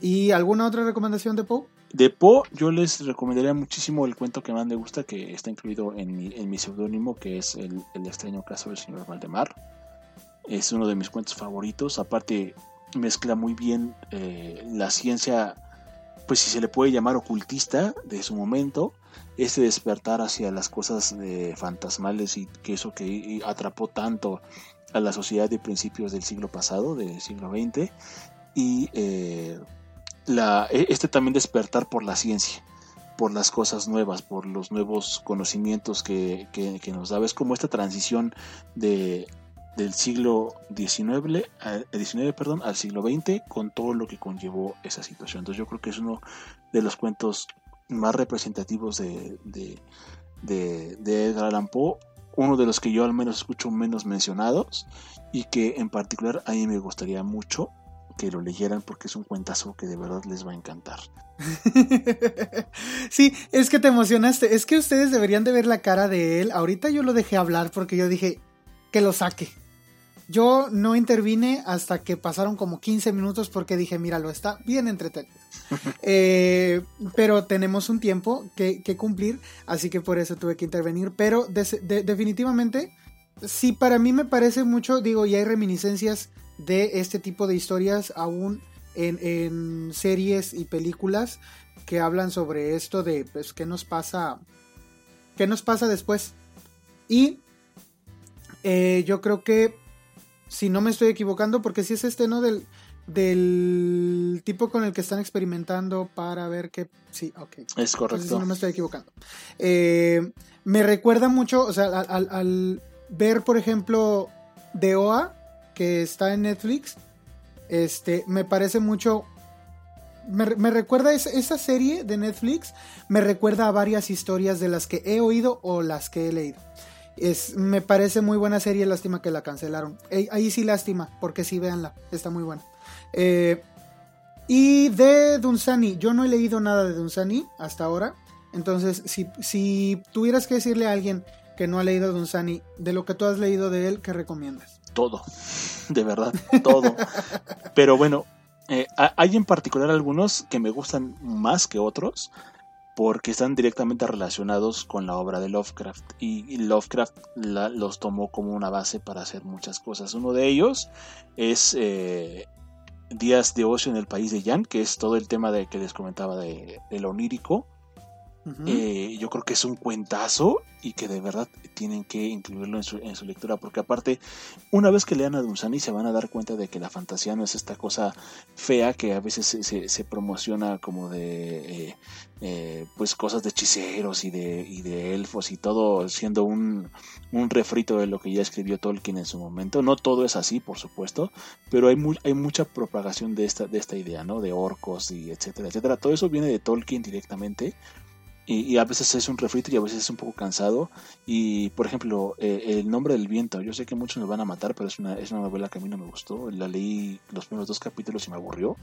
¿Y alguna otra recomendación de Poe? De Poe, yo les recomendaría muchísimo el cuento que más me gusta, que está incluido en mi, en mi seudónimo, que es el, extraño caso del señor Valdemar. Es uno de mis cuentos favoritos. Aparte, mezcla muy bien eh, la ciencia, pues si se le puede llamar ocultista de su momento, ese despertar hacia las cosas de fantasmales y que eso que atrapó tanto a la sociedad de principios del siglo pasado, del siglo XX, y eh, la, e, este también despertar por la ciencia, por las cosas nuevas, por los nuevos conocimientos que, que, nos daba. Es como esta transición de, del siglo XIX, XIX perdón, al siglo XX con todo lo que conllevó esa situación. Entonces yo creo que es uno de los cuentos más representativos de, de, de, de Edgar Allan Poe, uno de los que yo al menos escucho menos mencionados y que en particular a mí me gustaría mucho que lo leyeran porque es un cuentazo que de verdad les va a encantar. sí, es que te emocionaste. Es que ustedes deberían de ver la cara de él. Ahorita yo lo dejé hablar porque yo dije que lo saque. Yo no intervine hasta que pasaron como 15 minutos porque dije, míralo, está bien entretenido. Eh, pero tenemos un tiempo que, cumplir, así que por eso tuve que intervenir. Pero definitivamente, sí, para mí me parece mucho, digo, y hay reminiscencias de este tipo de historias aún en, series y películas que hablan sobre esto de pues qué nos pasa qué nos pasa después. Y eh, yo creo que si no me estoy equivocando porque si es este no del del tipo con el que están experimentando para ver qué sí ok. Es correcto si no me estoy equivocando. Eh, me recuerda mucho o sea al, al ver por ejemplo de OA que está en Netflix, este, me parece mucho... Me, recuerda esa, serie de Netflix, me recuerda a varias historias de las que he oído o las que he leído. Es, me parece muy buena serie, lástima que la cancelaron. ahí sí lástima, porque sí, véanla, está muy buena. Eh, y de Dunsani, yo no he leído nada de Dunsani hasta ahora. Entonces, si, si tuvieras que decirle a alguien que no ha leído Dunsani, de lo que tú has leído de él, ¿qué recomiendas? Todo, de verdad, todo. Pero bueno, eh, hay en particular algunos que me gustan más que otros porque están directamente relacionados con la obra de Lovecraft y Lovecraft los tomó como una base para hacer muchas cosas. Uno de ellos es eh, Días de Ocio en el País de Jan, que es todo el tema de que les comentaba de, onírico eh, yo creo que es un cuentazo y que de verdad tienen que incluirlo en su, en su lectura, porque aparte, una vez que lean a Dunsani se van a dar cuenta de que la fantasía no es esta cosa fea que a veces se, se, promociona como de eh, eh, pues cosas de hechiceros y de, y de elfos y todo siendo un, un refrito de lo que ya escribió Tolkien en su momento. No todo es así, por supuesto, pero hay, hay mucha propagación de esta, de esta idea, ¿no? De orcos y etcétera, etcétera. Todo eso viene de Tolkien directamente y, a veces es un refrito y a veces es un poco cansado. Y por ejemplo, eh, El nombre del viento, yo sé que muchos me van a matar, pero es una, es una novela que a mí no me gustó. La leí los primeros dos capítulos y me aburrió.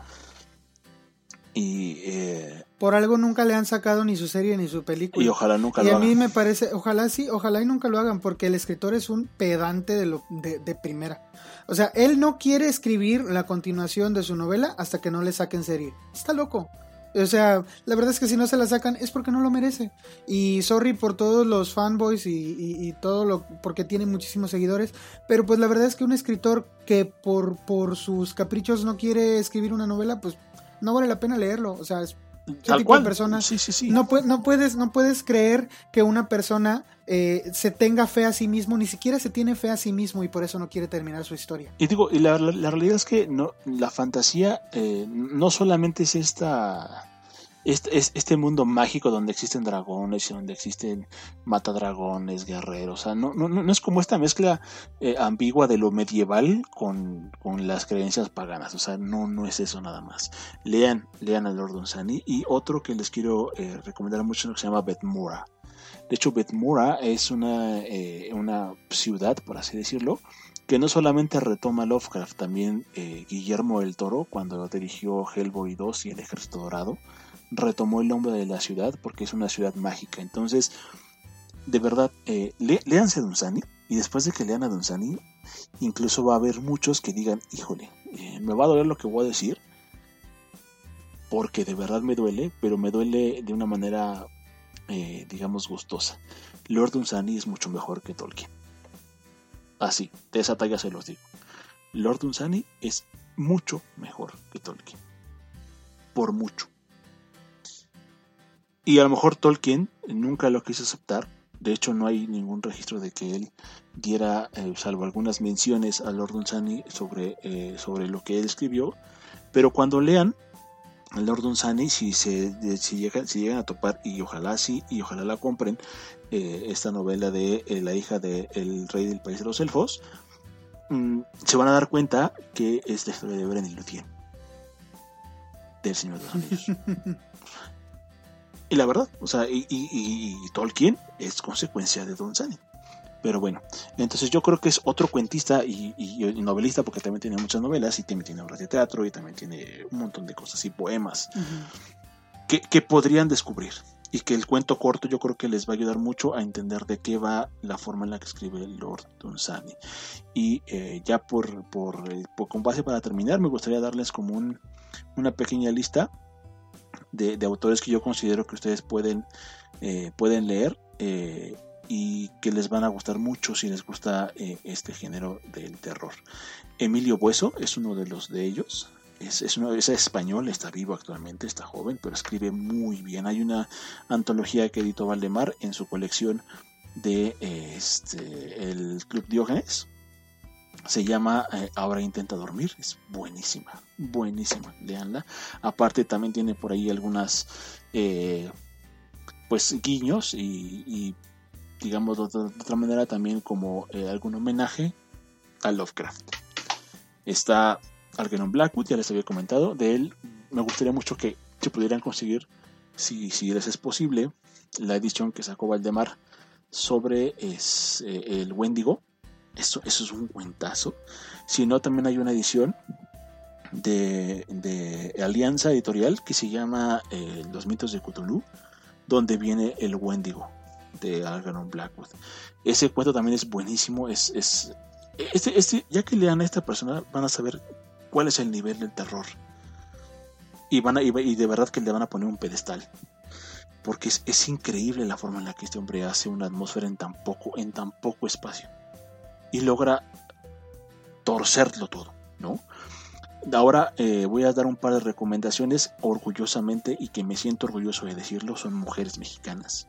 Y eh, por algo nunca le han sacado ni su serie ni su película. Y ojalá nunca lo hagan. Y a mí me parece, ojalá sí, ojalá y nunca lo hagan, porque el escritor es un pedante de, lo, de, de primera. O sea, él no quiere escribir la continuación de su novela hasta que no le saquen serie. Está loco. O sea, la verdad es que si no se la sacan es porque no lo merece. Y sorry por todos los fanboys y, todo lo. porque tiene muchísimos seguidores. Pero pues la verdad es que un escritor que por, por sus caprichos no quiere escribir una novela, pues no vale la pena leerlo. O sea, es Tal tipo cual. persona. Sí, sí, sí. No, no, puedes, no puedes creer que una persona eh, se tenga fe a sí mismo, ni siquiera se tiene fe a sí mismo y por eso no quiere terminar su historia. Y digo, y la, realidad es que no, la fantasía eh, no solamente es esta este, mundo mágico donde existen dragones y donde existen matadragones, guerreros. O sea, no, no, no es como esta mezcla eh, ambigua de lo medieval con, con, las creencias paganas. O sea, no, no es eso nada más. Lean, lean a Lord Dunsany. Y otro que les quiero eh, recomendar mucho que se llama Betmura. De hecho, Betmura es una, eh, una ciudad, por así decirlo, que no solamente retoma Lovecraft, también Guillermo el Toro, cuando dirigió Hellboy 2 y El Ejército Dorado retomó el nombre de la ciudad porque es una ciudad mágica. Entonces, de verdad, eh, léanse Dunsani y después de que lean a Dunsani, incluso va a haber muchos que digan, híjole, eh, me va a doler lo que voy a decir, porque de verdad me duele, pero me duele de una manera, eh, digamos, gustosa. Lord Dunsani es mucho mejor que Tolkien. Así, de esa talla se los digo. Lord Dunsani es mucho mejor que Tolkien. Por mucho. Y a lo mejor Tolkien nunca lo quiso aceptar. De hecho, no hay ningún registro de que él diera, eh, salvo algunas menciones a Lord Dunsany sobre, eh, sobre lo que él escribió. Pero cuando lean Lord Dunsany si se si llegan, si llegan a topar y ojalá sí y ojalá la compren eh, esta novela de eh, la hija del rey del país de los elfos mm, se van a dar cuenta que es la historia de Beren y Luthien del Señor de los Anillos y la verdad o sea y, y, Tolkien es consecuencia de Dunsany pero bueno, entonces yo creo que es otro cuentista y, novelista porque también tiene muchas novelas y también tiene obras de teatro y también tiene un montón de cosas y poemas que, podrían descubrir. Y que el cuento corto yo creo que les va a ayudar mucho a entender de qué va la forma en la que escribe Lord Dunsany. Y eh, ya por, por, eh, con base para terminar, me gustaría darles como un, una pequeña lista de, autores que yo considero que ustedes pueden, eh, pueden leer y que les van a gustar mucho si les gusta eh, este género del terror. Emilio Bueso es uno de los de ellos. Es, es, es, español, está vivo actualmente, está joven, pero escribe muy bien. Hay una antología que editó Valdemar en su colección de este, el Club Diógenes. Se llama eh, Ahora intenta dormir. Es buenísima, buenísima. Leanla. Aparte también tiene por ahí algunas eh, pues guiños y digamos de otra, manera también como eh, algún homenaje a Lovecraft. Está Algernon Blackwood, ya les había comentado, de él me gustaría mucho que se pudieran conseguir, si, si les es posible, la edición que sacó Valdemar sobre es, el Wendigo. Eso, eso es un cuentazo. Si no, también hay una edición de, de Alianza Editorial que se llama eh, Los mitos de Cthulhu, donde viene el Wendigo de Algernon Blackwood. Ese cuento también es buenísimo. Es, es este, este, ya que lean a esta persona, van a saber cuál es el nivel del terror. Y, van a, y, de verdad que le van a poner un pedestal. Porque es, es, increíble la forma en la que este hombre hace una atmósfera en tan poco, en tan poco espacio. Y logra torcerlo todo, ¿no? Ahora eh, voy a dar un par de recomendaciones orgullosamente y que me siento orgulloso de decirlo, son mujeres mexicanas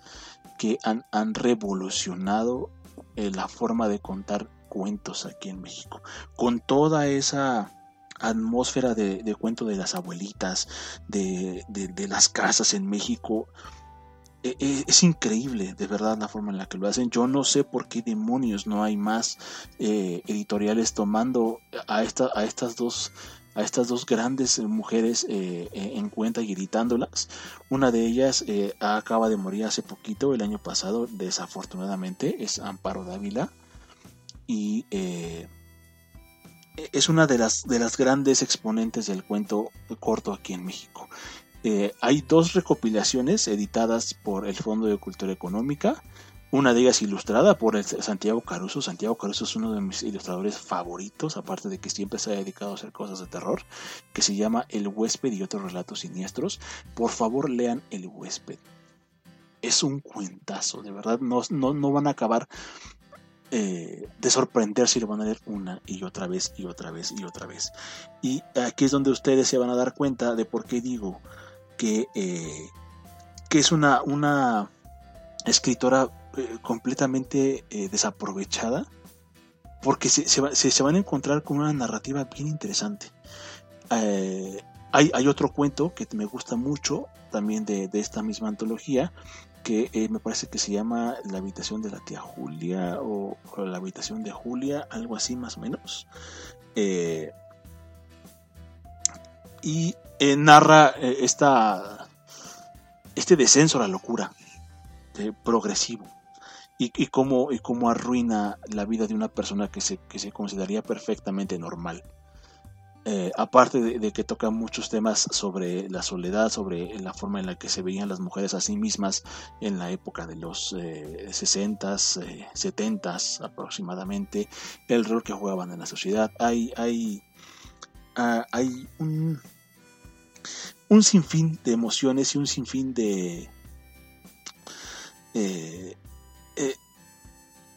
que han, han revolucionado eh, la forma de contar cuentos aquí en México. Con toda esa atmósfera de, cuento de las abuelitas, de, las casas en México. E, e, es, increíble, de verdad, la forma en la que lo hacen. Yo no sé por qué demonios no hay más eh, editoriales tomando a, esta, a estas dos a estas dos grandes eh, mujeres eh, eh, en cuenta y gritándolas. Una de ellas acaba de morir hace poquito, el año pasado, desafortunadamente, es Amparo Dávila. Y es una de las, de las grandes exponentes del cuento corto aquí en México. Hay dos recopilaciones editadas por el Fondo de Cultura Económica una de ellas ilustrada por Santiago Caruso. Santiago Caruso es uno de mis ilustradores favoritos, aparte de que siempre se ha dedicado a hacer cosas de terror, que se llama El huésped y otros relatos siniestros. Por favor, lean El huésped. Es un cuentazo, de verdad, no, no, van a acabar eh, de sorprenderse si lo van a leer una y otra vez y otra vez y otra vez. Y aquí es donde ustedes se van a dar cuenta de por qué digo que, eh, que es una, una escritora eh, completamente eh, desaprovechada porque se, se, van a encontrar con una narrativa bien interesante. Hay, hay, otro cuento que me gusta mucho también de, esta misma antología que me parece que se llama La habitación de la tía Julia o, La habitación de Julia, algo así más o menos. y narra esta, este descenso a la locura progresivo y, cómo, y cómo arruina la vida de una persona que se, que se consideraría perfectamente normal. Eh, aparte de, que toca muchos temas sobre la soledad, sobre la forma en la que se veían las mujeres a sí mismas en la época de los eh, 60s, 70s eh, aproximadamente, el rol que jugaban en la sociedad. Hay, hay, ah, hay un, un sinfín de emociones y un sinfín de, eh, eh,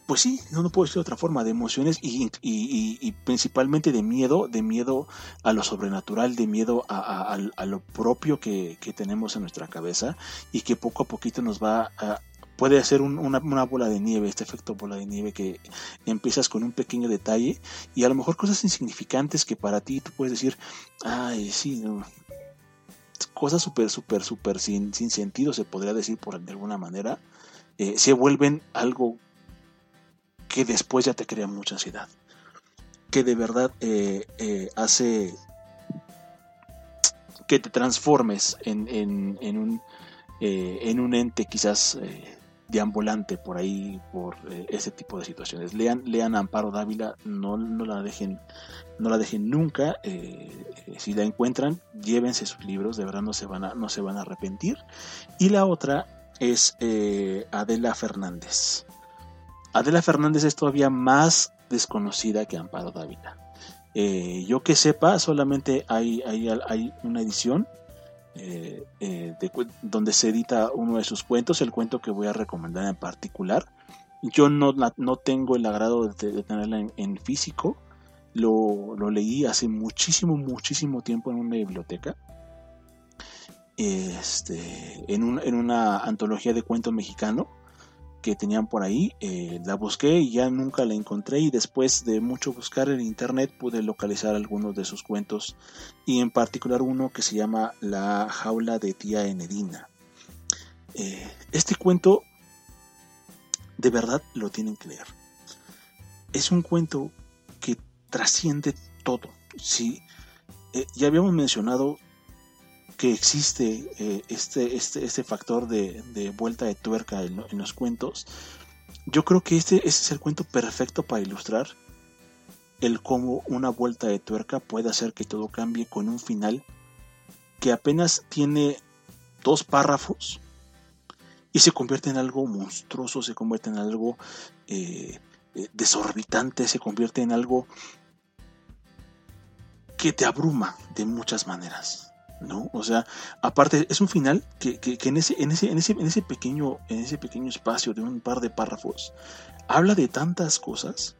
pues sí, no, no puedo decir de otra forma, de emociones y, principalmente de miedo, de miedo a lo sobrenatural, de miedo a, lo propio que, tenemos en nuestra cabeza y que poco a poquito nos va a, puede hacer una, bola de nieve, este efecto bola de nieve que empiezas con un pequeño detalle y a lo mejor cosas insignificantes que para ti tú puedes decir, ay, sí, cosas súper, súper, súper sin, sin sentido, se podría decir por de alguna manera, eh, se vuelven algo que después ya te crea mucha ansiedad. Que de verdad eh, eh, hace que te transformes en, en, un, en un ente quizás deambulante por ahí, por ese tipo de situaciones. Lean, lean Amparo Dávila, no, no la dejen no la dejen nunca. Eh, si la encuentran, llévense sus libros, de verdad no se van a, no se van a arrepentir. Y la otra es eh, Adela Fernández. Adela Fernández es todavía más desconocida que Amparo Dávila. Eh, yo que sepa, solamente hay, hay, hay una edición donde se edita uno de sus cuentos, el cuento que voy a recomendar en particular. Yo no, no tengo el agrado de, tenerla en físico, lo, leí hace muchísimo, muchísimo tiempo en una biblioteca. Este, en, una antología de cuento mexicano que tenían por ahí. Eh, la busqué y ya nunca la encontré y después de mucho buscar en internet pude localizar algunos de sus cuentos y en particular uno que se llama La jaula de tía Enedina. Eh, este cuento de verdad lo tienen que leer. Es un cuento que trasciende todo. ¿sí? Eh, ya habíamos mencionado que existe eh, este, este, este, factor de, vuelta de tuerca en, los cuentos. Yo creo que este, este, es el cuento perfecto para ilustrar el cómo una vuelta de tuerca puede hacer que todo cambie con un final que apenas tiene dos párrafos y se convierte en algo monstruoso, se convierte en algo eh, desorbitante, se convierte en algo que te abruma de muchas maneras. ¿No? O sea, aparte es un final que, en, ese, en, ese, en, ese, en, ese pequeño, en ese pequeño espacio de un par de párrafos habla de tantas cosas,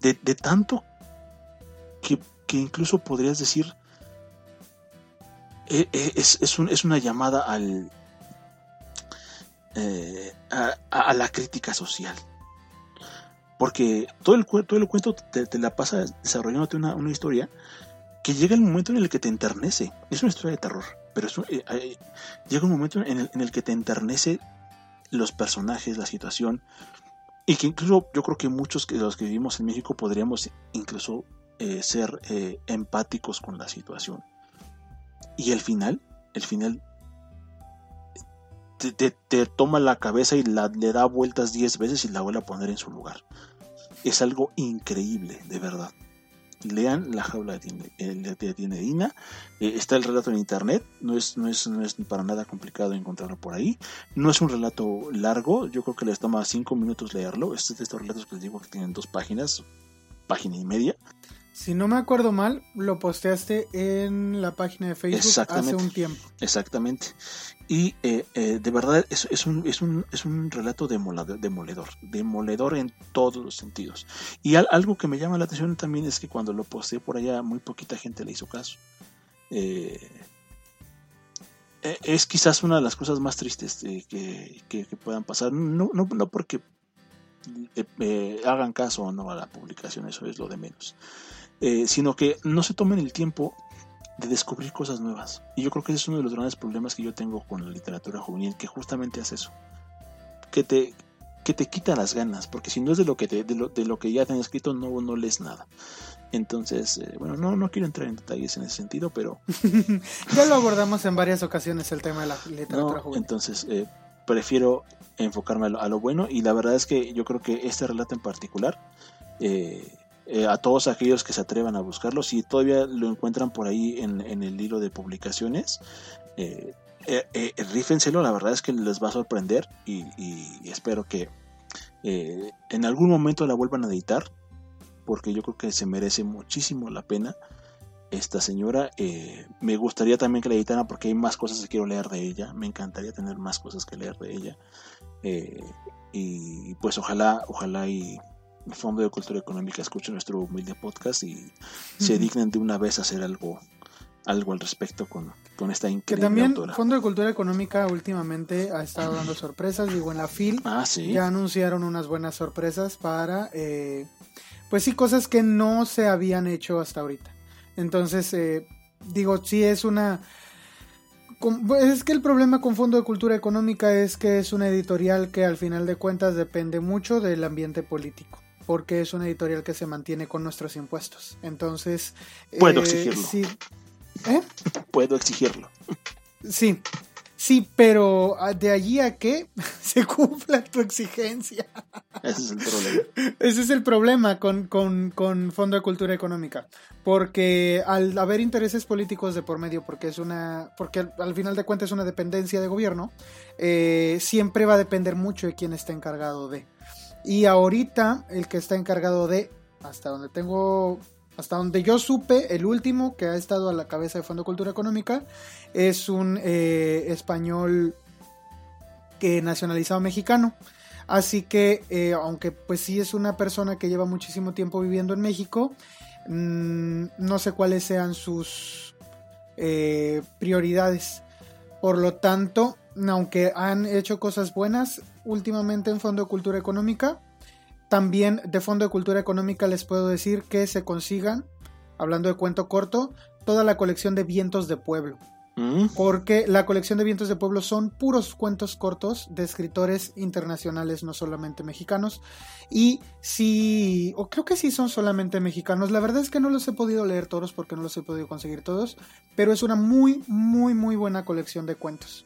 de, tanto que, incluso podrías decir eh, eh, es, es, una llamada al eh, a, la crítica social. Porque todo el, todo el cuento te, la pasa desarrollándote una, una, historia que llega el momento en el que te enternece. Es una historia de terror, pero eh, llega un momento en el, que te enternece los personajes, la situación, y que incluso yo creo que muchos de los que vivimos en México podríamos incluso eh, ser eh, empáticos con la situación. Y el final, el final te, toma la cabeza y la, le da vueltas 10 veces y la vuelve a poner en su lugar. Es algo increíble, de verdad. Lean La jaula de Tinedina. Eh, está el relato en internet. No es, no, es, no es para nada complicado encontrarlo por ahí. No es un relato largo. Yo creo que les toma 5 minutos leerlo. Este es de estos relatos que les digo que tienen dos páginas, página y media. Si no me acuerdo mal, lo posteaste en la página de Facebook hace un tiempo. Exactamente. Y eh, eh, de verdad es, es, un, es, un, es un relato demoledor, demoledor, demoledor en todos los sentidos. Y algo que me llama la atención también es que cuando lo posteé por allá, muy poquita gente le hizo caso. Eh, es quizás una de las cosas más tristes que, que, puedan pasar. No, no, no porque hagan caso o no a la publicación, eso es lo de menos. Eh, sino que no se tomen el tiempo de descubrir cosas nuevas. Y yo creo que ese es uno de los grandes problemas que yo tengo con la literatura juvenil, que justamente hace eso. Que te, que te quita las ganas, porque si no es de lo que, de lo, que ya te han escrito, no, no lees nada. Entonces, eh, bueno, no, no quiero entrar en detalles en ese sentido, pero... ya lo abordamos en varias ocasiones el tema de la literatura juvenil. Entonces, eh, prefiero enfocarme a lo, a lo, bueno y la verdad es que yo creo que este relato en particular eh, eh, a todos aquellos que se atrevan a buscarlo. Si todavía lo encuentran por ahí en, el hilo de publicaciones, eh, eh, rífenselo, la verdad es que les va a sorprender y, espero que en algún momento la vuelvan a editar, porque yo creo que se merece muchísimo la pena esta señora. me gustaría también que la editaran porque hay más cosas que quiero leer de ella. Me encantaría tener más cosas que leer de ella. y pues ojalá, ojalá y Fondo de Cultura Económica escuchen nuestro humilde podcast y se dignen de una vez hacer algo algo al respecto con, con esta increíble que también Fondo de Cultura Económica últimamente ha estado dando sorpresas digo en la FIL ah, ya anunciaron unas buenas sorpresas para eh, pues sí cosas que no se habían hecho hasta ahorita. Entonces eh, digo sí es una es que el problema con Fondo de Cultura Económica es que es una editorial que al final de cuentas depende mucho del ambiente político, porque es una editorial que se mantiene con nuestros impuestos. Entonces... Puedo eh, exigirlo. Sí. ¿Eh? Puedo exigirlo. Sí, Sí, pero ah, de allí a que se cumpla tu exigencia. Ese es el problema. Ese es el problema con, con, Fondo de Cultura Económica. Porque al haber intereses políticos de por medio, porque es una. porque al, final de cuentas es una dependencia de gobierno, eh, siempre va a depender mucho de quién está encargado de. Y ahorita, el que está encargado de, hasta donde tengo hasta donde yo supe, el último que ha estado a la cabeza de Fondo Cultura Económica es un eh, español que nacionalizado mexicano. Así que, eh, aunque pues sí es una persona que lleva muchísimo tiempo viviendo en México, mm, no sé cuáles sean sus eh, prioridades. Por lo tanto, aunque han hecho cosas buenas últimamente en Fondo de Cultura Económica, también de Fondo de Cultura Económica les puedo decir que se consigan, hablando de cuento corto, toda la colección de Vientos de Pueblo. Mm. Porque la colección de Vientos de Pueblo son puros cuentos cortos de escritores internacionales, no solamente mexicanos. Y sí, o creo que sí son solamente mexicanos. La verdad es que no los he podido leer todos porque no los he podido conseguir todos. Pero es una muy, muy, muy buena colección de cuentos.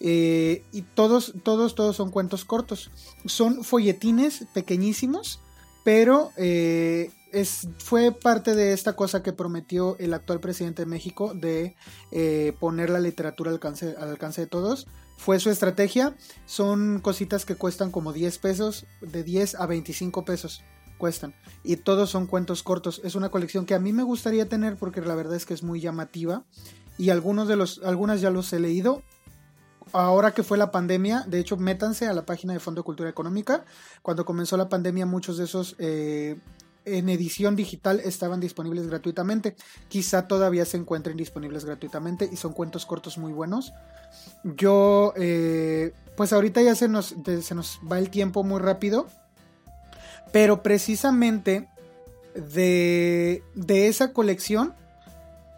Eh, y todos, todos, todos son cuentos cortos. Son folletines pequeñísimos, pero eh, es, fue parte de esta cosa que prometió el actual presidente de México de eh, poner la literatura al alcance, al alcance de todos. Fue su estrategia. Son cositas que cuestan como 10 pesos, de 10 a 25 pesos cuestan. Y todos son cuentos cortos. Es una colección que a mí me gustaría tener porque la verdad es que es muy llamativa. Y algunos de los, algunas ya los he leído ahora que fue la pandemia, de hecho, métanse a la página de Fondo de Cultura Económica. Cuando comenzó la pandemia, muchos de esos eh, en edición digital estaban disponibles gratuitamente. Quizá todavía se encuentren disponibles gratuitamente y son cuentos cortos muy buenos. Yo, eh, pues ahorita ya se nos, va el tiempo muy rápido. Pero precisamente de, de esa colección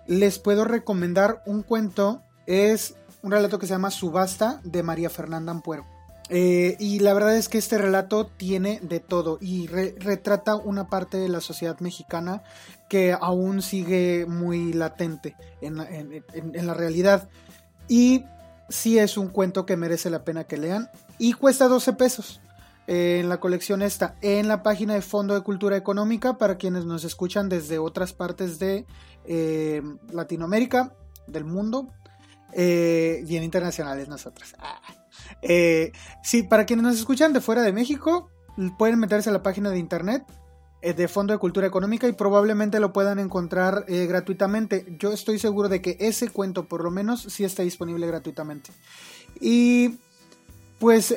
les puedo recomendar un cuento. Es un relato que se llama Subasta de María Fernanda Ampuero. Eh, y la verdad es que este relato tiene de todo y retrata una parte de la sociedad mexicana que aún sigue muy latente en, la realidad. Y sí es un cuento que merece la pena que lean. Y cuesta 12 pesos. Eh, en la colección esta, en la página de Fondo de Cultura Económica, para quienes nos escuchan desde otras partes de eh, Latinoamérica, del mundo, eh, bien internacionales nosotros. Ah. Eh, sí, para quienes nos escuchan de fuera de México, pueden meterse a la página de internet eh, de Fondo de Cultura Económica y probablemente lo puedan encontrar gratuitamente. Yo estoy seguro de que ese cuento por lo menos sí está disponible gratuitamente. Y pues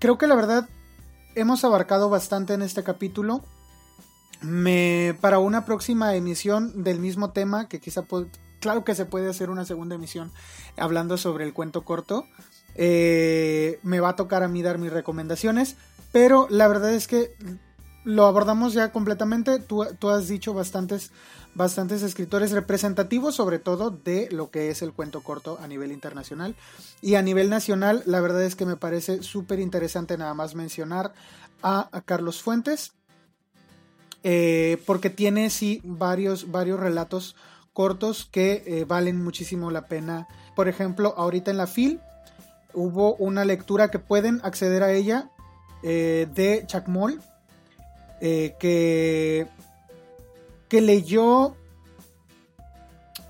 creo que la verdad hemos abarcado bastante en este capítulo. Para una próxima emisión del mismo tema, que quizá claro que se puede hacer una segunda emisión hablando sobre el cuento corto. Eh, me va a tocar a mí dar mis recomendaciones, pero la verdad es que lo abordamos ya completamente. Tú, has dicho bastantes, bastantes escritores representativos, sobre todo de lo que es el cuento corto a nivel internacional. Y a nivel nacional, la verdad es que me parece súper interesante nada más mencionar a, Carlos Fuentes, eh, porque tiene sí varios, varios relatos cortos que eh, valen muchísimo la pena. Por ejemplo, ahorita en la FIL hubo una lectura que pueden acceder a ella eh, de Chacmol, eh, que, que leyó,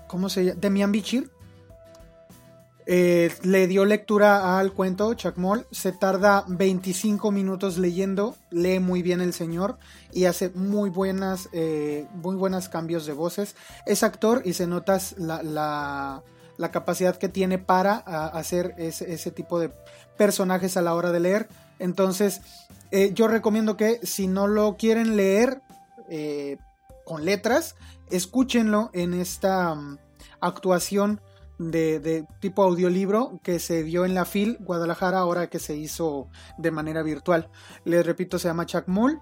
¿cómo se llama? Demian Bichir, eh, le dio lectura al cuento Chacmol. Se tarda 25 minutos leyendo. Lee muy bien el señor y hace muy buenas, eh, muy buenos cambios de voces. Es actor y se nota la, capacidad que tiene para hacer ese, tipo de personajes a la hora de leer. Entonces, eh, yo recomiendo que si no lo quieren leer con letras, escúchenlo en esta mm, actuación de, tipo audiolibro que se dio en la FIL Guadalajara ahora que se hizo de manera virtual. Les repito, se llama Chuck Mull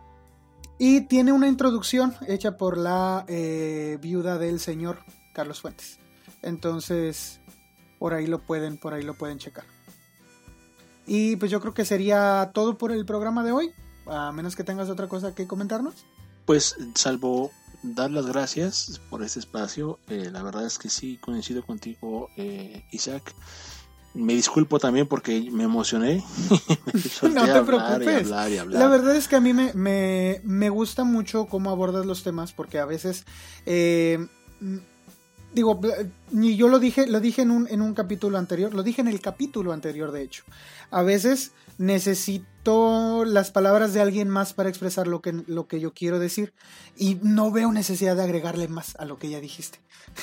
y tiene una introducción hecha por la eh, viuda del señor Carlos Fuentes. Entonces, por ahí lo pueden, por ahí lo pueden checar. Y pues yo creo que sería todo por el programa de hoy, a menos que tengas otra cosa que comentarnos. Pues salvo dar las gracias por este espacio, eh, la verdad es que sí coincido contigo, eh, Isaac. Me disculpo también porque me emocioné. no te preocupes. La verdad es que a mí me, me, me, gusta mucho cómo abordas los temas porque a veces eh, digo, ni yo lo dije, lo dije en un, en un capítulo anterior, lo dije en el capítulo anterior, de hecho. A veces necesito las palabras de alguien más para expresar lo que, lo que yo quiero decir y no veo necesidad de agregarle más a lo que ya dijiste.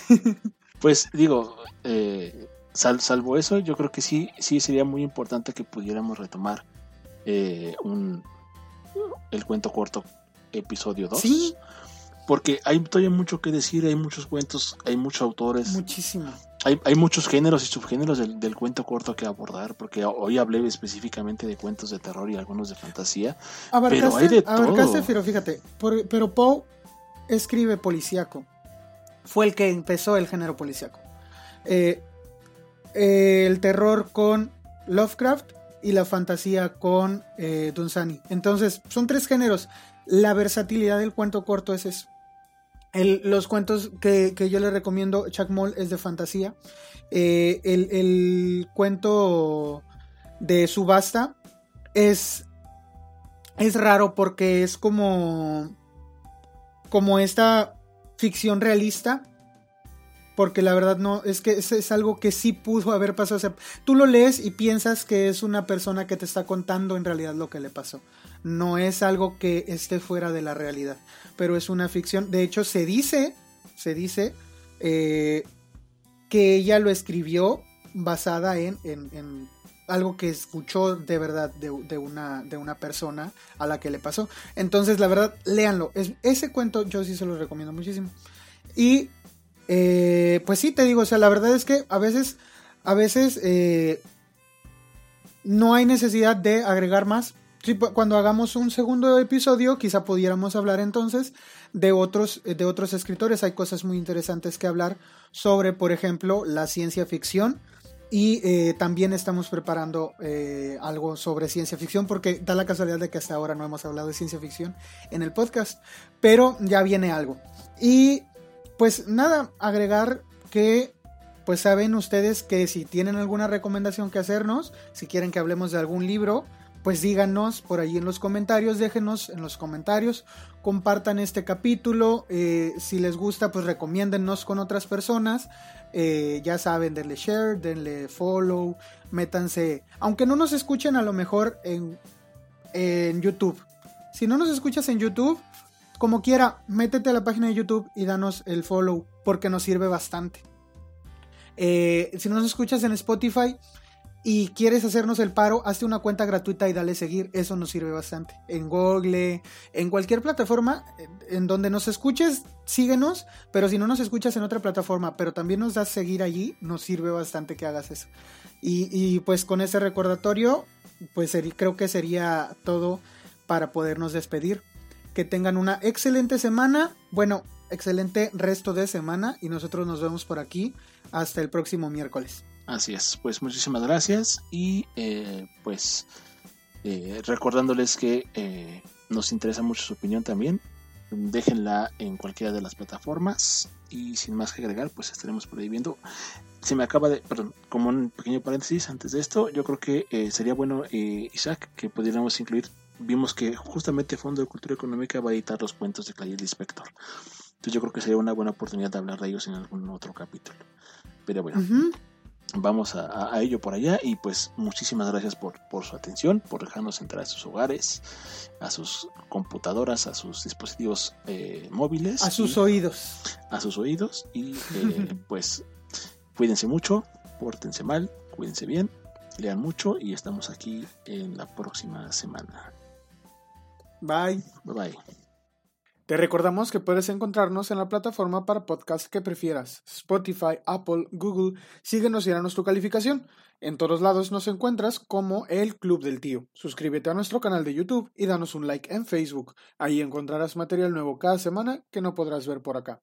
pues digo, eh, salvo eso, yo creo que sí, sí sería muy importante que pudiéramos retomar eh, un, el cuento corto episodio 2. Sí, porque hay todavía mucho que decir, hay muchos cuentos, hay muchos autores. Muchísimo. Hay, hay muchos géneros y subgéneros del, cuento corto que abordar, porque hoy hablé específicamente de cuentos de terror y algunos de fantasía. pero hay de todo. pero fíjate, pero Poe escribe policíaco. Fue el que empezó el género policíaco. Eh, el terror con Lovecraft y la fantasía con eh, Dunsany. Entonces, son tres géneros. La versatilidad del cuento corto es eso los cuentos que, yo le recomiendo, Chuck Moll, es de fantasía. Eh, el, cuento de Subasta es, es raro porque es como, como esta ficción realista. Porque la verdad no, es que es, algo que sí pudo haber pasado. O sea, tú lo lees y piensas que es una persona que te está contando en realidad lo que le pasó no es algo que esté fuera de la realidad, pero es una ficción. De hecho, se dice, se dice eh, que ella lo escribió basada en, en, algo que escuchó de verdad de, una, de una persona a la que le pasó. Entonces, la verdad, léanlo. Es, ese cuento yo sí se lo recomiendo muchísimo. Y, eh, pues sí, te digo, o sea, la verdad es que a veces, a veces... Eh, no hay necesidad de agregar más cuando hagamos un segundo episodio, quizá pudiéramos hablar entonces de otros, de otros escritores. Hay cosas muy interesantes que hablar sobre, por ejemplo, la ciencia ficción. Y eh, también estamos preparando eh, algo sobre ciencia ficción, porque da la casualidad de que hasta ahora no hemos hablado de ciencia ficción en el podcast, pero ya viene algo. Y pues nada, agregar que pues saben ustedes que si tienen alguna recomendación que hacernos, si quieren que hablemos de algún libro, pues díganos por ahí en los comentarios, déjenos en los comentarios, compartan este capítulo, eh, si les gusta pues recomiéndennos con otras personas, eh, ya saben, denle share, denle follow, métanse, aunque no nos escuchen a lo mejor en, en YouTube, si no nos escuchas en YouTube, como quiera, métete a la página de YouTube y danos el follow porque nos sirve bastante. Eh, si no nos escuchas en Spotify, y quieres hacernos el paro, hazte una cuenta gratuita y dale seguir. Eso nos sirve bastante. En Google, en cualquier plataforma en donde nos escuches, síguenos. Pero si no nos escuchas en otra plataforma, pero también nos das seguir allí, nos sirve bastante que hagas eso. Y, pues con ese recordatorio, pues creo que sería todo para podernos despedir. Que tengan una excelente semana. Bueno, excelente resto de semana. Y nosotros nos vemos por aquí hasta el próximo miércoles. Así es, pues muchísimas gracias y eh, pues eh, recordándoles que eh, nos interesa mucho su opinión también, déjenla en cualquiera de las plataformas y sin más que agregar pues estaremos por ahí viendo. Se me acaba de, perdón, como un pequeño paréntesis antes de esto, yo creo que sería bueno Isaac que pudiéramos incluir, vimos que justamente Fondo de Cultura Económica va a editar los cuentos de Clay Inspector. Entonces yo creo que sería una buena oportunidad de hablar de ellos en algún otro capítulo. Pero bueno vamos a, ello por allá y pues muchísimas gracias por, por, su atención, por dejarnos entrar a sus hogares, a sus computadoras, a sus dispositivos eh, móviles. A sus oídos. A sus oídos y eh, pues cuídense mucho, pórtense mal, cuídense bien, lean mucho y estamos aquí en la próxima semana. Bye. Bye bye. Te recordamos que puedes encontrarnos en la plataforma para podcast que prefieras, Spotify, Apple, Google. Síguenos y danos tu calificación. En todos lados nos encuentras como el Club del Tío. Suscríbete a nuestro canal de YouTube y danos un like en Facebook. Ahí encontrarás material nuevo cada semana que no podrás ver por acá.